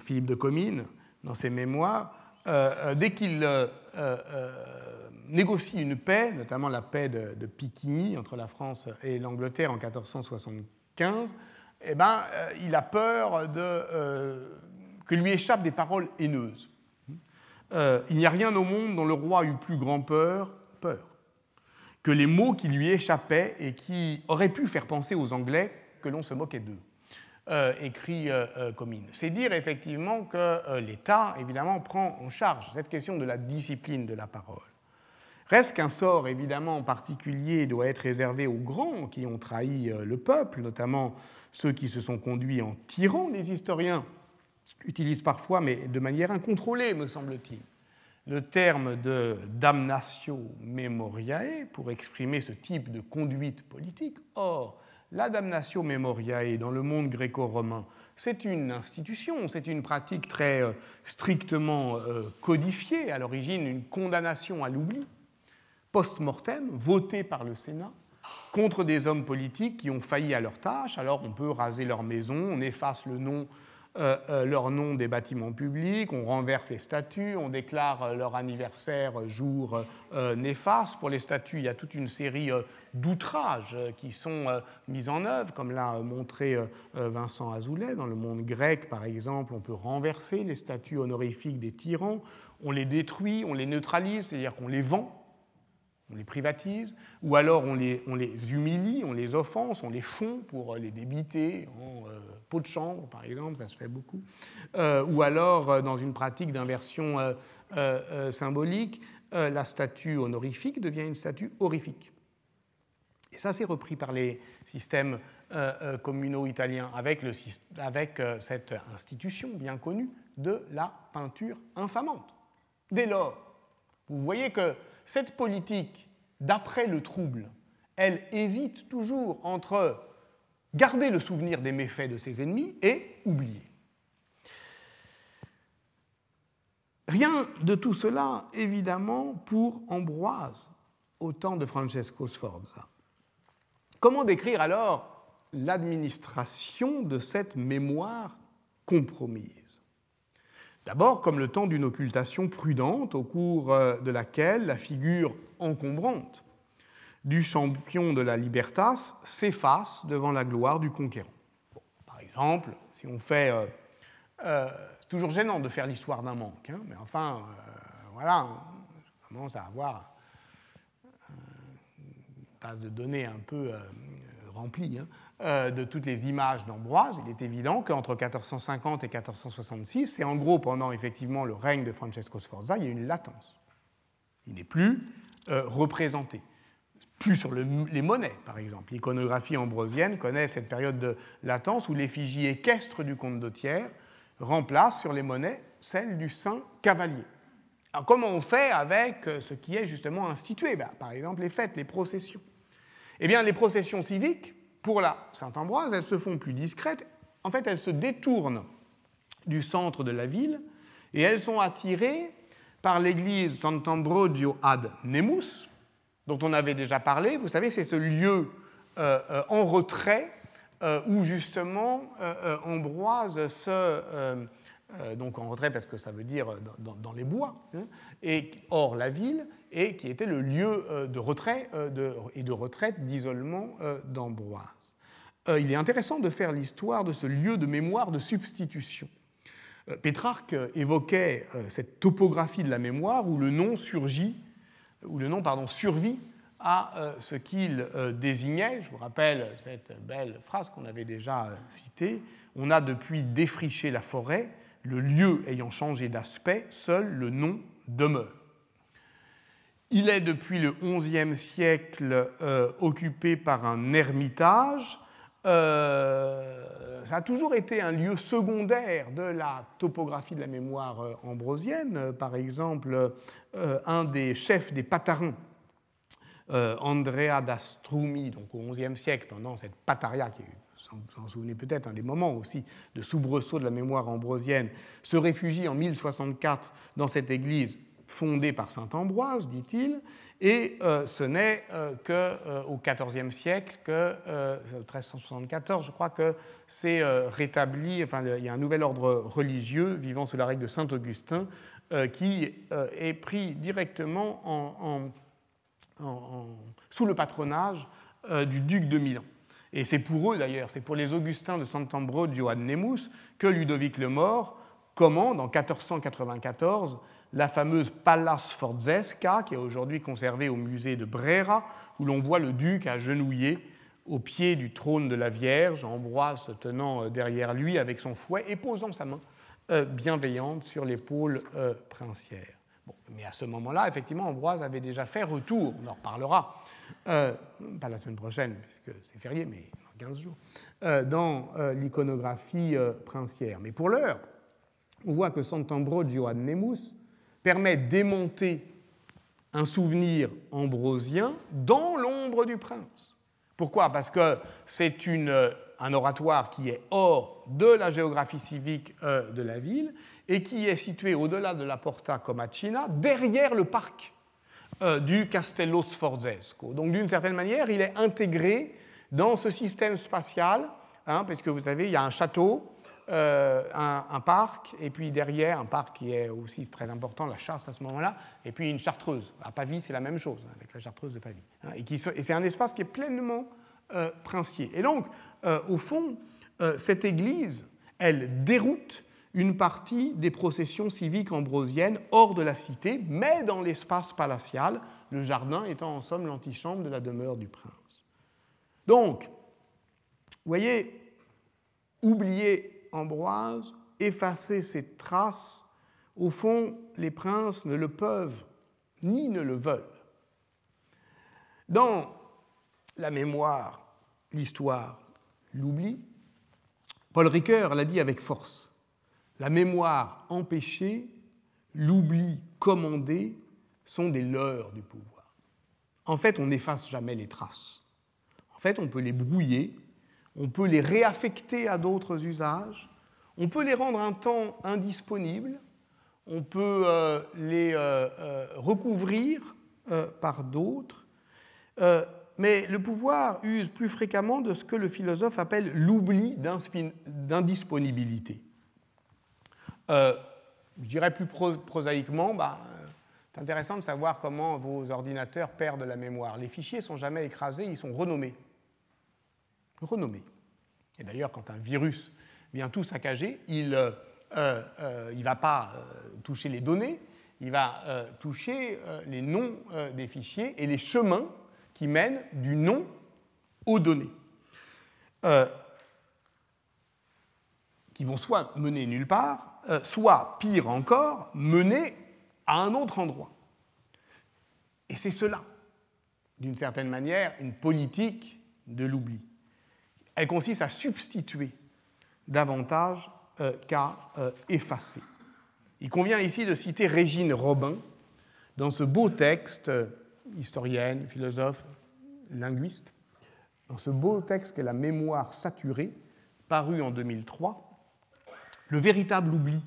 Philippe de Comines, dans ses mémoires, euh, euh, dès qu'il euh, négocie une paix, notamment la paix de, de Piquigny entre la France et l'Angleterre en 1475, eh ben, il a peur de, que lui échappent des paroles haineuses. il n'y a rien au monde dont le roi eut plus grand peur, que les mots qui lui échappaient et qui auraient pu faire penser aux Anglais que l'on se moquait d'eux. Euh, écrit euh, euh, Comines. C'est dire effectivement que l'État, évidemment, prend en charge cette question de la discipline de la parole. Reste qu'un sort, évidemment, particulier doit être réservé aux grands qui ont trahi le peuple, notamment ceux qui se sont conduits en tyrans. Les historiens utilisent parfois, mais de manière incontrôlée, me semble-t-il, le terme de damnatio memoriae pour exprimer ce type de conduite politique. Or, la damnatio memoriae dans le monde gréco-romain, c'est une institution, c'est une pratique très euh, strictement euh, codifiée, à l'origine une condamnation à l'oubli, post-mortem, votée par le Sénat, contre des hommes politiques qui ont failli à leur tâche. Alors on peut raser leur maison, on efface le nom leur nom des bâtiments publics, on renverse les statues, on déclare euh, leur anniversaire jour néfaste. Pour les statues, il y a toute une série d'outrages qui sont mis en œuvre, comme l'a montré Vincent Azoulay. Dans le monde grec, par exemple, on peut renverser les statues honorifiques des tyrans, on les détruit, on les neutralise, c'est-à-dire qu'on les vend on les privatise, ou alors on les, humilie, on les offense, on les fond pour les débiter euh, pot de chambre, par exemple, ça se fait beaucoup, euh, ou alors euh, dans une pratique d'inversion symbolique, la statue honorifique devient une statue horrifique. Et ça, c'est repris par les systèmes communaux italiens avec cette institution bien connue de la peinture infamante. Dès lors, vous voyez que cette politique, d'après le trouble, elle hésite toujours entre garder le souvenir des méfaits de ses ennemis et oublier. Rien de tout cela, évidemment, pour Ambroise, au temps de Francesco Sforza. Comment décrire alors l'administration de cette mémoire compromise? D'abord comme le temps d'une occultation prudente au cours euh, de laquelle la figure encombrante du champion de la libertas s'efface devant la gloire du conquérant. par exemple, si on fait... Euh, euh, c'est toujours gênant de faire l'histoire d'un manque, hein, mais enfin, voilà, on commence à avoir une base de données un peu remplie. Hein. Euh, de toutes les images d'Ambroise, il est évident qu'entre 1450 et 1466, et en gros pendant effectivement le règne de Francesco Sforza, il y a une latence. Il n'est plus euh, représenté. Plus sur les monnaies, par exemple. L'iconographie ambrosienne connaît cette période de latence où l'effigie équestre du comte d'Autière remplace sur les monnaies celle du saint cavalier. Alors comment on fait avec euh, ce qui est justement institué? Ben, Par exemple les fêtes, les processions. Eh bien les processions civiques pour la Saint-Ambroise, elles se font plus discrètes. En fait, elles se détournent du centre de la ville et elles sont attirées par l'église Sant'Ambrogio ad Nemus, dont on avait déjà parlé. Vous savez, c'est ce lieu euh, euh, en retrait euh, où justement Ambroise se donc en retrait parce que ça veut dire dans, les bois, hein, et hors la ville, et qui était le lieu de retrait et de retraite, d'isolement d'Ambroise. il est intéressant de faire l'histoire de ce lieu de mémoire de substitution. Pétrarque évoquait cette topographie de la mémoire où le nom surgit, où le nom pardon, survit à ce qu'il désignait. Je vous rappelle cette belle phrase qu'on avait déjà citée. On a depuis défriché la forêt, le lieu ayant changé d'aspect, seul le nom demeure. Il est depuis le XIe siècle euh, occupé par un ermitage. Euh, ça a toujours été un lieu secondaire de la topographie de la mémoire euh, ambrosienne. Par exemple, un des chefs des Patarins, Andrea d'Astrumi, donc au XIe siècle, pendant cette Pataria qui est vous en souvenez peut-être, un des moments aussi de soubresaut de la mémoire ambrosienne, se réfugie en 1064 dans cette église fondée par saint Ambroise, dit-il, et euh, ce n'est euh, qu'au euh, XIVe siècle, que, 1374, je crois que c'est rétabli, enfin il y a un nouvel ordre religieux vivant sous la règle de saint Augustin qui est pris directement en, sous le patronage du duc de Milan. Et c'est pour eux d'ailleurs, c'est pour les Augustins de Sant'Ambrogio ad Nemus que Ludovic le Mort commande en 1494 la fameuse Pallas Forzesca, qui est aujourd'hui conservée au musée de Brera, où l'on voit le duc agenouillé au pied du trône de la Vierge, Ambroise se tenant derrière lui avec son fouet et posant sa main bienveillante sur l'épaule princière. mais à ce moment-là, effectivement, Ambroise avait déjà fait retour, on en reparlera, pas la semaine prochaine, puisque c'est férié, mais dans 15 jours, dans l'iconographie princière. Mais pour l'heure, on voit que Sant'Ambrogio ad Nemus permet d'émonter un souvenir ambrosien dans l'ombre du prince. Pourquoi? Parce que c'est un oratoire qui est hors de la géographie civique euh, de la ville et qui est situé au-delà de la Porta Comacina, derrière le parc euh, du Castello Sforzesco. Donc d'une certaine manière, il est intégré dans ce système spatial, hein, puisque vous savez, il y a un château, euh, un, parc, et puis derrière, un parc qui est aussi très important, la chasse à ce moment-là, et puis une chartreuse. À Pavie, c'est la même chose, avec la chartreuse de Pavie. Hein, et, c'est un espace qui est pleinement euh, princier. Et donc, euh, au fond, cette église, elle déroute une partie des processions civiques ambrosiennes hors de la cité, mais dans l'espace palatial, le jardin étant en somme l'antichambre de la demeure du prince. Donc, vous voyez, oublier Ambroise, effacer ces traces, au fond, les princes ne le peuvent ni ne le veulent. Dans la mémoire, l'histoire, l'oubli, Paul Ricoeur l'a dit avec force. La mémoire empêchée, l'oubli commandé sont des leurs du pouvoir. En fait, on n'efface jamais les traces. En fait, on peut les brouiller on peut les réaffecter à d'autres usages, on peut les rendre un temps indisponibles, on peut euh, les euh, euh, recouvrir par d'autres, mais le pouvoir use plus fréquemment de ce que le philosophe appelle l'oubli d'indisponibilité. je dirais plus prosaïquement, bah, c'est intéressant de savoir comment vos ordinateurs perdent la mémoire. Les fichiers ne sont jamais écrasés, ils sont renommés renommé. Et d'ailleurs, quand un virus vient tout saccager, il ne euh, euh, va pas euh, toucher les données, il va toucher les noms des fichiers et les chemins qui mènent du nom aux données, qui vont soit mener nulle part, soit, pire encore, mener à un autre endroit. Et c'est cela, d'une certaine manière, une politique de l'oubli elle consiste à substituer davantage euh, qu'à euh, effacer. Il convient ici de citer Régine Robin dans ce beau texte, euh, historienne, philosophe, linguiste, dans ce beau texte qu'est La mémoire saturée, paru en 2003. Le véritable oubli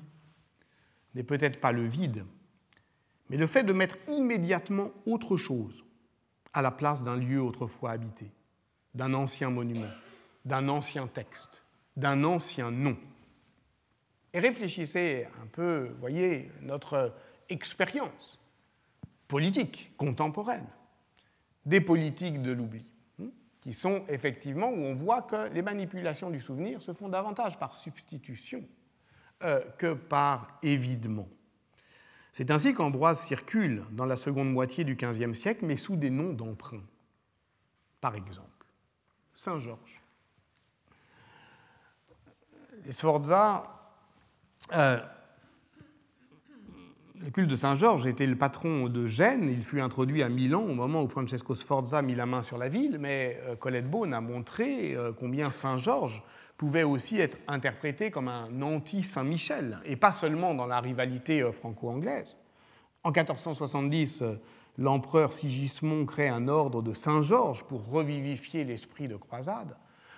n'est peut-être pas le vide, mais le fait de mettre immédiatement autre chose à la place d'un lieu autrefois habité, d'un ancien monument d'un ancien texte, d'un ancien nom. Et réfléchissez un peu, voyez, notre expérience politique contemporaine, des politiques de l'oubli, hein, qui sont effectivement où on voit que les manipulations du souvenir se font davantage par substitution euh, que par évidement. C'est ainsi qu'Ambroise circule dans la seconde moitié du XVe siècle, mais sous des noms d'emprunt. Par exemple, Saint Sforza, euh, le culte de Saint-Georges était le patron de Gênes. Il fut introduit à Milan au moment où Francesco Sforza mit la main sur la ville, mais euh, Colette Beaune a montré euh, combien Saint-Georges pouvait aussi être interprété comme un anti-Saint-Michel, et pas seulement dans la rivalité franco-anglaise. En 1470, l'empereur Sigismond crée un ordre de Saint-Georges pour revivifier l'esprit de croisade.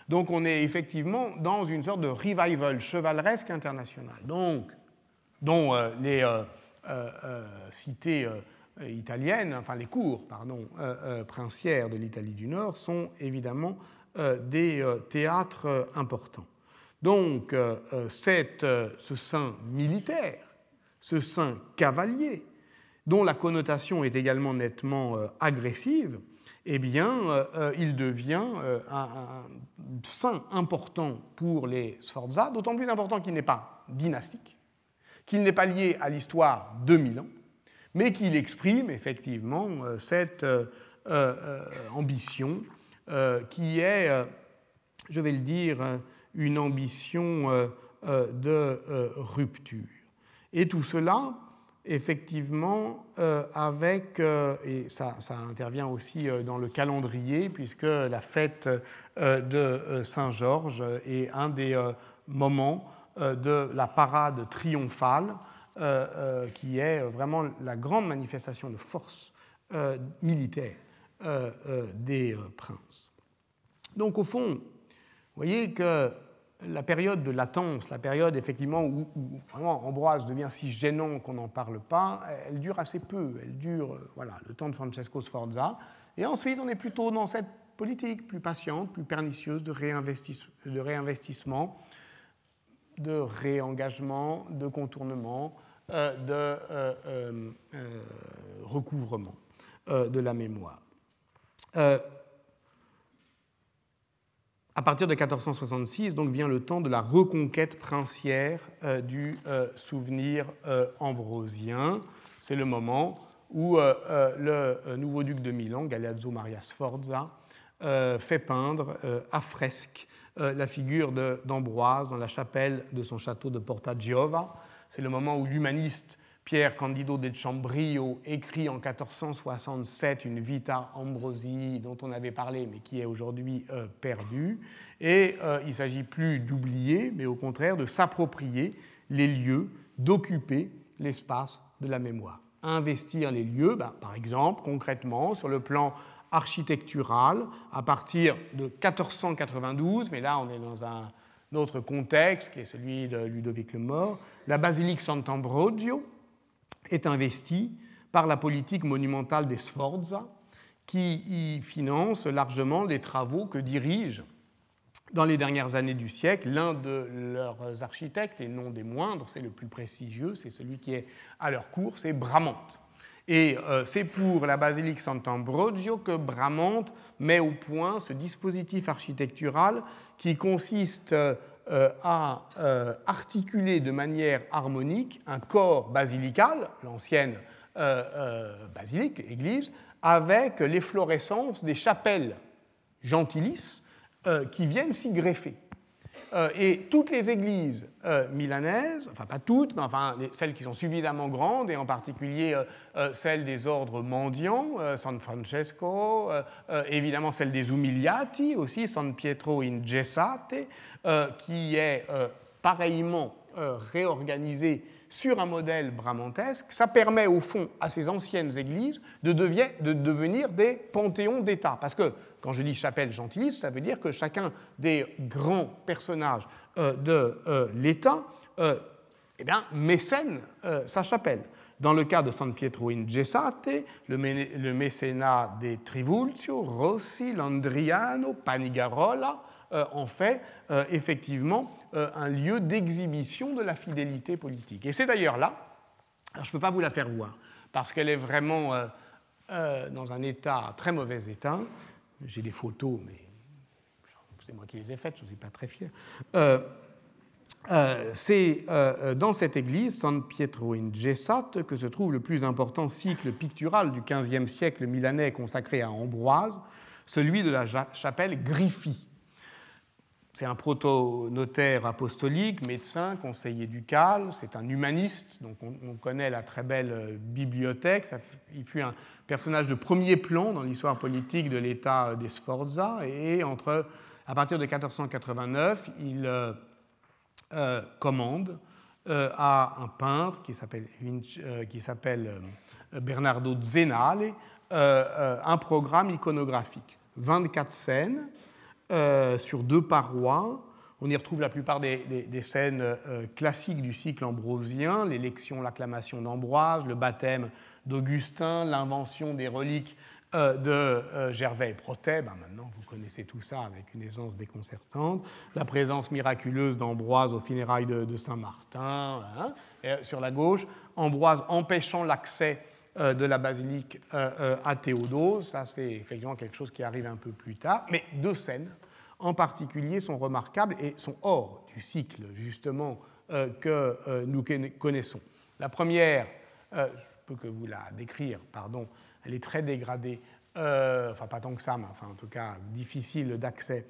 Donc on est effectivement dans une sorte de revival chevaleresque international, donc, dont euh, les euh, euh, cités italiennes, enfin les cours pardon, princières de l'Italie du Nord sont évidemment des théâtres importants. Donc cette, ce saint militaire, ce saint cavalier, dont la connotation est également nettement agressive, eh bien, euh, euh, il devient euh, un, saint important pour les Sforza, d'autant plus important qu'il n'est pas dynastique, qu'il n'est pas lié à l'histoire de Milan, mais qu'il exprime effectivement cette ambition qui est, je vais le dire, une ambition de rupture. Et tout cela, effectivement, avec, et ça, intervient aussi dans le calendrier, puisque la fête de Saint-Georges est un des moments de la parade triomphale euh, euh, qui est vraiment la grande manifestation de force euh, militaire des princes. Donc au fond, vous voyez que la période de latence, la période effectivement où, Ambroise devient si gênant qu'on n'en parle pas, elle dure assez peu. Elle dure voilà, le temps de Francesco Sforza. Et ensuite, on est plutôt dans cette politique plus patiente, plus pernicieuse de, réinvestissement, de réengagement, de contournement, euh, de euh, euh, recouvrement de la mémoire. À partir de 1466, donc, vient le temps de la reconquête princière du souvenir ambrosien. C'est le moment où le nouveau duc de Milan, Galeazzo Maria Sforza, fait peindre à fresque la figure d'Ambroise dans la chapelle de son château de Porta Giova. C'est le moment où l'humaniste Pierre Candido de Chambrio écrit en 1467 une Vita Ambrosi dont on avait parlé mais qui est aujourd'hui euh, perdue. Et euh, il ne s'agit plus d'oublier, mais au contraire de s'approprier les lieux, d'occuper l'espace de la mémoire. Investir les lieux, ben, par exemple, concrètement, sur le plan architectural, à partir de 1492, mais là on est dans un autre contexte, qui est celui de Ludovic le Mort, la basilique Sant'Ambrogio est investie par la politique monumentale des Sforza, qui y finance largement les travaux que dirige dans les dernières années du siècle l'un de leurs architectes, et non des moindres, c'est le plus prestigieux, c'est celui qui est à leur cours, c'est Bramante. Et euh, c'est pour la basilique Sant'Ambrogio que Bramante met au point ce dispositif architectural qui consiste euh, à euh, articuler de manière harmonique un corps basilical, l'ancienne basilique, église, avec l'efflorescence des chapelles gentilis qui viennent s'y greffer. Euh, et toutes les églises euh, milanaises, enfin pas toutes, mais enfin celles qui sont suffisamment grandes, et en particulier euh, celles des ordres mendiants, San Francesco, évidemment celle des Umiliati aussi, San Pietro in Gessate, qui est pareillement réorganisée sur un modèle bramantesque, ça permet au fond à ces anciennes églises de, de devenir des panthéons d'État. Parce que quand je dis chapelle gentiliste, ça veut dire que chacun des grands personnages euh, de euh, l'État euh, eh bien, mécène sa chapelle. Dans le cas de San Pietro in Gessate, le, mécénat des Trivulzio, Rossi, Landriano, Panigarola en fait effectivement un lieu d'exhibition de la fidélité politique. Et c'est d'ailleurs là, je ne peux pas vous la faire voir, parce qu'elle est vraiment dans un état, très mauvais état, j'ai des photos, mais c'est moi qui les ai faites, je ne suis pas très fier. Euh, euh, c'est euh, dans cette église, San Pietro in Gessate, que se trouve le plus important cycle pictural du XVe siècle milanais consacré à Ambroise, celui de la chapelle Griffi. C'est un proto-notaire apostolique, médecin, conseiller ducal, c'est un humaniste, donc on, connaît la très belle euh, bibliothèque. il fut un personnage de premier plan dans l'histoire politique de l'État des Sforza, et entre, à partir de 1489, il euh, euh, commande à un peintre qui s'appelle Bernardo Zenale un programme iconographique. 24 scènes euh, sur deux parois. On y retrouve la plupart des, scènes euh, classiques du cycle ambrosien, l'élection, l'acclamation d'Ambroise, le baptême d'Augustin, l'invention des reliques euh, de Gervais et Protet. Ben, maintenant, vous connaissez tout ça avec une aisance déconcertante. La présence miraculeuse d'Ambroise aux funérailles de, Saint-Martin. Hein. sur la gauche, Ambroise empêchant l'accès de la basilique euh, euh, à Théodose. Ça, c'est effectivement quelque chose qui arrive un peu plus tard. Mais deux scènes en particulier sont remarquables et sont hors du cycle, justement, que nous connaissons. La première, je peux que vous la décrire, pardon, elle est très dégradée enfin pas tant que ça, mais enfin en tout cas difficile d'accès.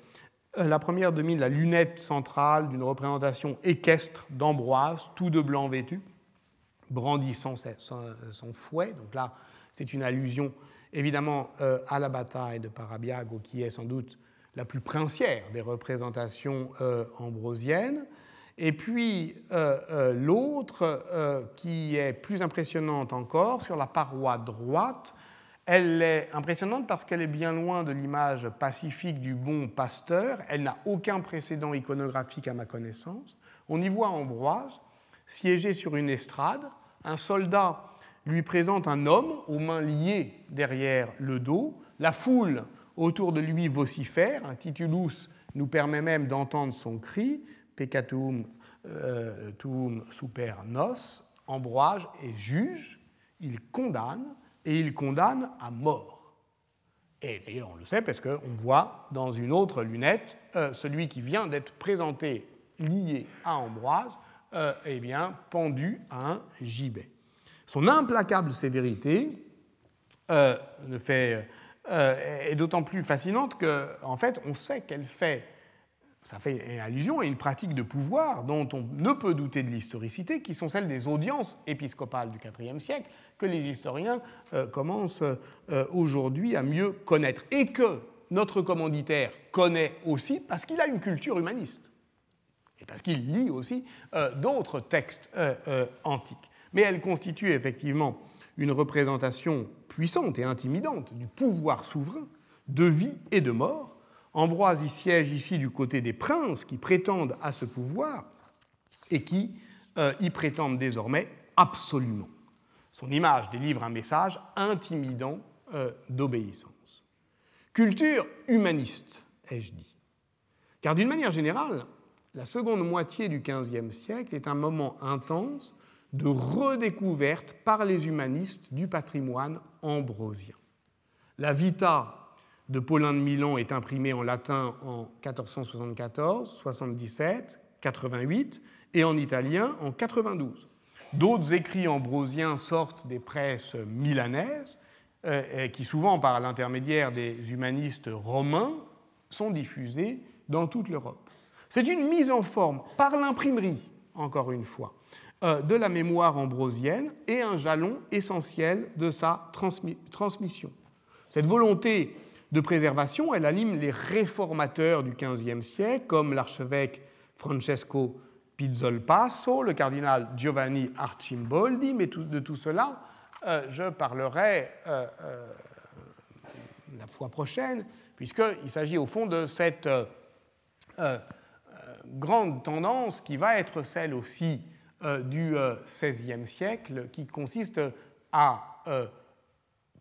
la première domine la lunette centrale d'une représentation équestre d'Ambroise, tout de blanc vêtu, brandissant son, fouet. Donc là, c'est une allusion évidemment à la bataille de Parabiago, qui est sans doute la plus princière des représentations ambrosiennes. Et puis euh, euh, l'autre, euh, qui est plus impressionnante encore, sur la paroi droite, elle est impressionnante parce qu'elle est bien loin de l'image pacifique du bon pasteur. Elle n'a aucun précédent iconographique à ma connaissance. On y voit Ambroise siégé sur une estrade. Un soldat lui présente un homme aux mains liées derrière le dos. La foule autour de lui vocifère. Un titulus nous permet même d'entendre son cri peccatum euh, tuum super nos, Ambroise est juge, il condamne, et il condamne à mort. Et, on le sait parce qu'on voit dans une autre lunette euh, celui qui vient d'être présenté lié à Ambroise, euh, eh bien, pendu à un gibet. Son implacable sévérité ne fait, est d'autant plus fascinante qu'en en fait, on sait qu'elle fait ça fait allusion à une pratique de pouvoir dont on ne peut douter de l'historicité, qui sont celles des audiences épiscopales du IVe siècle, que les historiens euh, commencent euh, aujourd'hui à mieux connaître, et que notre commanditaire connaît aussi parce qu'il a une culture humaniste, parce qu'il lit aussi euh, d'autres textes antiques. Mais elle constitue effectivement une représentation puissante et intimidante du pouvoir souverain, de vie et de mort, Ambroise y siège ici du côté des princes qui prétendent à ce pouvoir et qui euh, y prétendent désormais absolument. Son image délivre un message intimidant euh, d'obéissance. Culture humaniste, ai-je dit. Car d'une manière générale, la seconde moitié du XVe siècle est un moment intense de redécouverte par les humanistes du patrimoine ambrosien. La Vita de Paulin de Milan est imprimé en latin en 1474, 77, 88 et en italien en 92. D'autres écrits ambrosiens sortent des presses milanaises euh, qui souvent par l'intermédiaire des humanistes romains sont diffusés dans toute l'Europe. C'est une mise en forme par l'imprimerie, encore une fois, euh, de la mémoire ambrosienne et un jalon essentiel de sa transmission. Cette volonté de préservation, elle anime les réformateurs du XVe siècle, comme l'archevêque Francesco Pizzolpasso, le cardinal Giovanni Arcimboldi, mais de tout cela, euh, je parlerai euh, la fois prochaine, puisqu'il s'agit au fond de cette grande tendance qui va être celle aussi du XVIe siècle, qui consiste à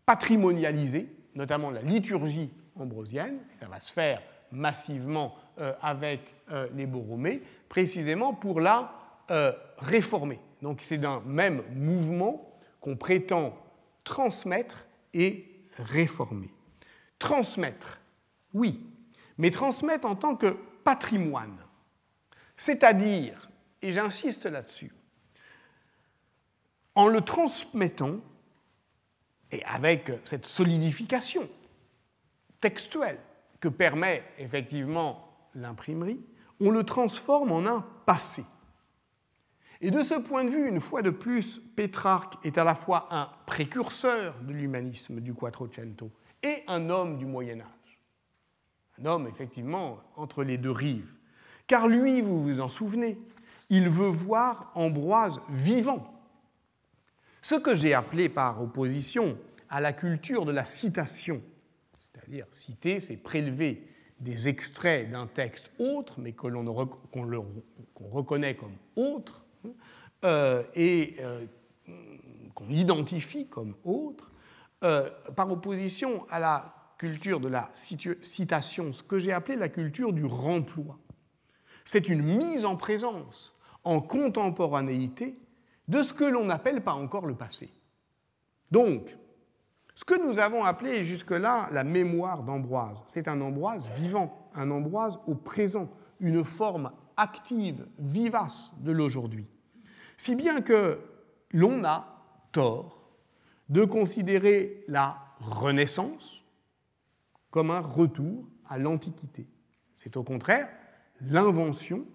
patrimonialiser notamment la liturgie ambrosienne, ça va se faire massivement euh, avec euh, les Borromées, précisément pour la euh, réformer. Donc c'est d'un même mouvement qu'on prétend transmettre et réformer. Transmettre, oui, mais transmettre en tant que patrimoine. C'est-à-dire, et j'insiste là-dessus, en le transmettant et avec cette solidification textuelle que permet effectivement l'imprimerie, on le transforme en un passé. Et de ce point de vue, une fois de plus, Pétrarque est à la fois un précurseur de l'humanisme du Quattrocento et un homme du Moyen Âge. Un homme, effectivement, entre les deux rives. Car lui, vous vous en souvenez, il veut voir Ambroise vivant, ce que j'ai appelé par opposition à la culture de la citation, c'est-à-dire citer, c'est prélever des extraits d'un texte autre, mais que reconnaît comme autre, hein, euh, et euh, qu'on identifie comme autre, euh, par opposition à la culture de la citation, ce que j'ai appelé la culture du remploi. C'est une mise en présence, en contemporanéité, de ce que l'on n'appelle pas encore le passé. Donc, ce que nous avons appelé jusque-là la mémoire d'Ambroise, c'est un Ambroise vivant, un Ambroise au présent, une forme active, vivace de l'aujourd'hui. Si bien que l'on a tort de considérer la Renaissance, comme un retour à l'Antiquité. C'est au contraire l'invention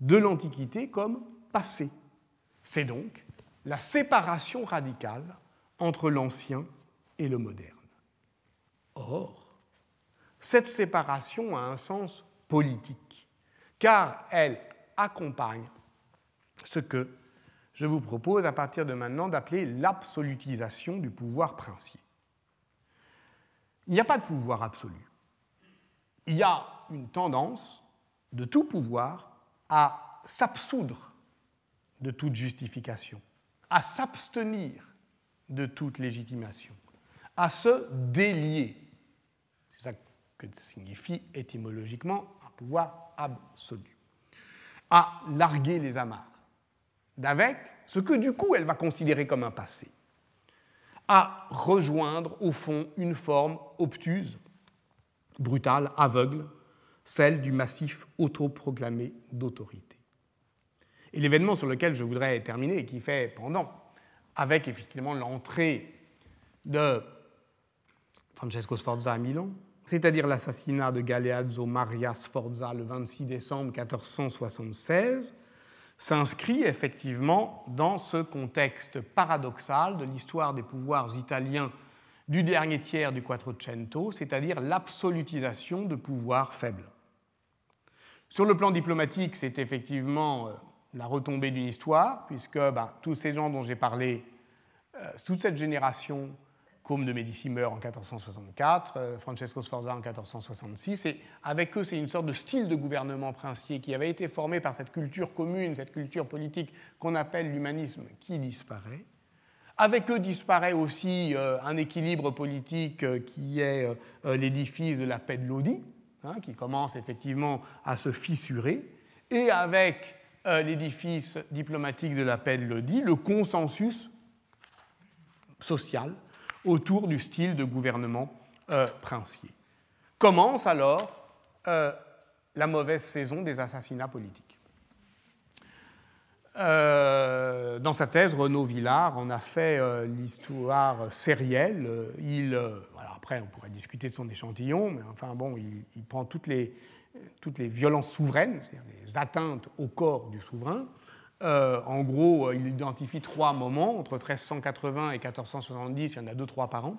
de l'Antiquité comme passé. C'est donc la séparation radicale entre l'ancien et le moderne. Or, cette séparation a un sens politique, car elle accompagne ce que je vous propose à partir de maintenant d'appeler l'absolutisation du pouvoir princier. Il n'y a pas de pouvoir absolu. Il y a une tendance de tout pouvoir à s'absoudre de toute justification, à s'abstenir de toute légitimation, à se délier. C'est ça que signifie étymologiquement un pouvoir absolu. À larguer les amarres d'avec ce que du coup elle va considérer comme un passé, à rejoindre au fond une forme obtuse, brutale, aveugle, celle du massif autoproclamé d'autorité. Et l'événement sur lequel je voudrais terminer, et qui fait pendant, avec effectivement l'entrée de Francesco Sforza à Milan, c'est-à-dire l'assassinat de Galeazzo Maria Sforza le 26 décembre 1476, s'inscrit effectivement dans ce contexte paradoxal de l'histoire des pouvoirs italiens du dernier tiers du Quattrocento, c'est-à-dire l'absolutisation de pouvoirs faibles. Sur le plan diplomatique, c'est effectivement euh, la retombée d'une histoire, puisque ben, tous ces gens dont j'ai parlé, euh, toute cette génération, Côme de Médicis meurt en 1464, euh, Francesco Sforza en 1466, et avec eux, c'est une sorte de style de gouvernement princier qui avait été formé par cette culture commune, cette culture politique qu'on appelle l'humanisme, qui disparaît. Avec eux disparaît aussi euh, un équilibre politique qui est l'édifice de la paix de Lodi, hein, qui commence effectivement à se fissurer, et avec euh, l'édifice diplomatique de la paix de Lodi, le consensus social autour du style de gouvernement euh, princier. Commence alors euh, la mauvaise saison des assassinats politiques. Dans sa thèse, Renaud Villard en a fait l'histoire sérielle. Il, après, on pourrait discuter de son échantillon, mais enfin bon, il prend toutes les, toutes les violences souveraines, c'est-à-dire les atteintes au corps du souverain. Euh, en gros, euh, il identifie trois moments. Entre 1380 et 1470, il y en a deux, trois par an.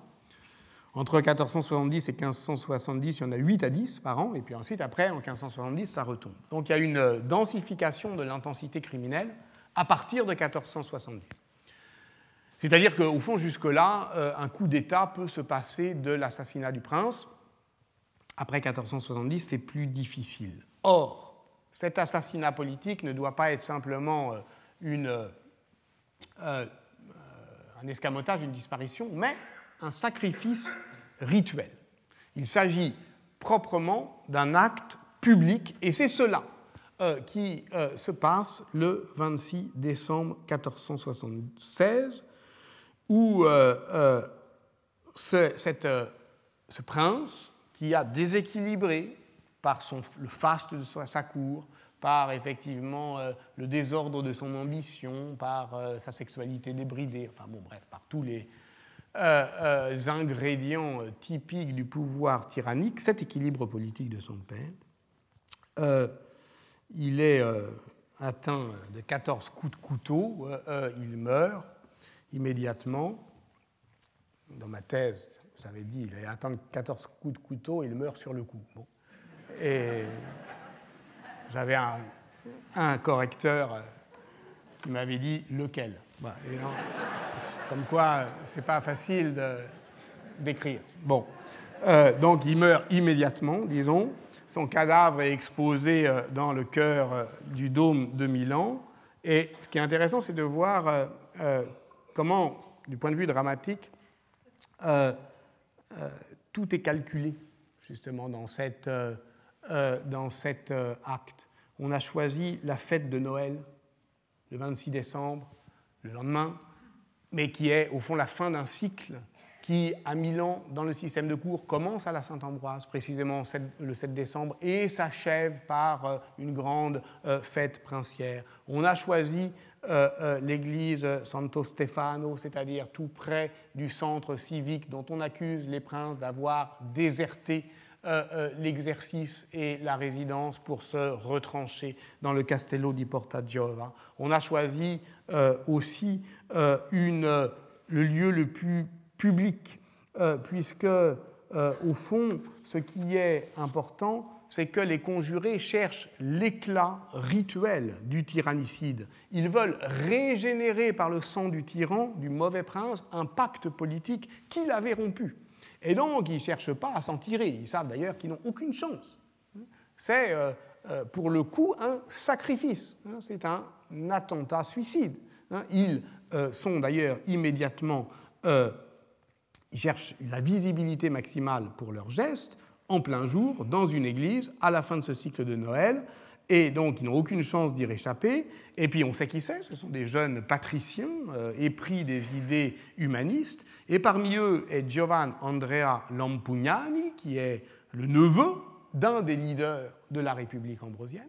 Entre 1470 et 1570, il y en a 8 à 10 par an. Et puis ensuite, après, en 1570, ça retombe. Donc il y a une euh, densification de l'intensité criminelle à partir de 1470. C'est-à-dire qu'au fond, jusque-là, un coup d'État peut se passer de l'assassinat du prince après 1470, c'est plus difficile. Or, cet assassinat politique ne doit pas être simplement euh, une, euh, euh, un escamotage, une disparition, mais un sacrifice rituel. Il s'agit proprement d'un acte public, et c'est cela qui se passe le 26 décembre 1476, où ce, cette, ce prince qui a déséquilibré par son, le faste de sa cour, par effectivement euh, le désordre de son ambition, par euh, sa sexualité débridée, enfin bon, bref, par tous les euh, ingrédients typiques du pouvoir tyrannique, cet équilibre politique de son père. Il est atteint de 14 coups de couteau, il meurt immédiatement. Dans ma thèse, j'avais dit, il a atteint 14 coups de couteau, il meurt sur le coup. Et j'avais un, correcteur euh, qui m'avait dit lequel? Bah, comme quoi, c'est pas facile d'écrire. Bon. Euh, donc il meurt immédiatement, disons. Son cadavre est exposé euh, dans le cœur du dôme de Milan. Et ce qui est intéressant, c'est de voir comment, du point de vue dramatique, euh, tout est calculé justement dans, cette, euh, euh, dans cet acte. On a choisi la fête de Noël, le 26 décembre, le lendemain, mais qui est au fond la fin d'un cycle qui, à Milan, dans le système de cours, commence à la Saint-Ambroise, précisément le 7 décembre, et s'achève par euh, une grande euh, fête princière. On a choisi euh, l'église Santo Stefano, c'est-à-dire tout près du centre civique dont on accuse les princes d'avoir déserté l'exercice et la résidence pour se retrancher dans le Castello di Porta Giova. On a choisi aussi une, le lieu le plus public, euh, puisque, euh, au fond, ce qui est important, c'est que les conjurés cherchent l'éclat rituel du tyrannicide. Ils veulent régénérer par le sang du tyran, du mauvais prince, un pacte politique qu'il avait rompu. Et donc, ils ne cherchent pas à s'en tirer. Ils savent d'ailleurs qu'ils n'ont aucune chance. C'est, euh, pour le coup, un sacrifice. Hein. C'est un attentat suicide. Hein. Ils sont d'ailleurs immédiatement ils cherchent la visibilité maximale pour leurs gestes en plein jour, dans une église, à la fin de ce cycle de Noël, et donc ils n'ont aucune chance d'y réchapper. Et puis on sait qui c'est, ce sont des jeunes patriciens euh, épris des idées humanistes, et parmi eux est Giovan Andrea Lampugnani, qui est le neveu d'un des leaders de la République ambrosienne.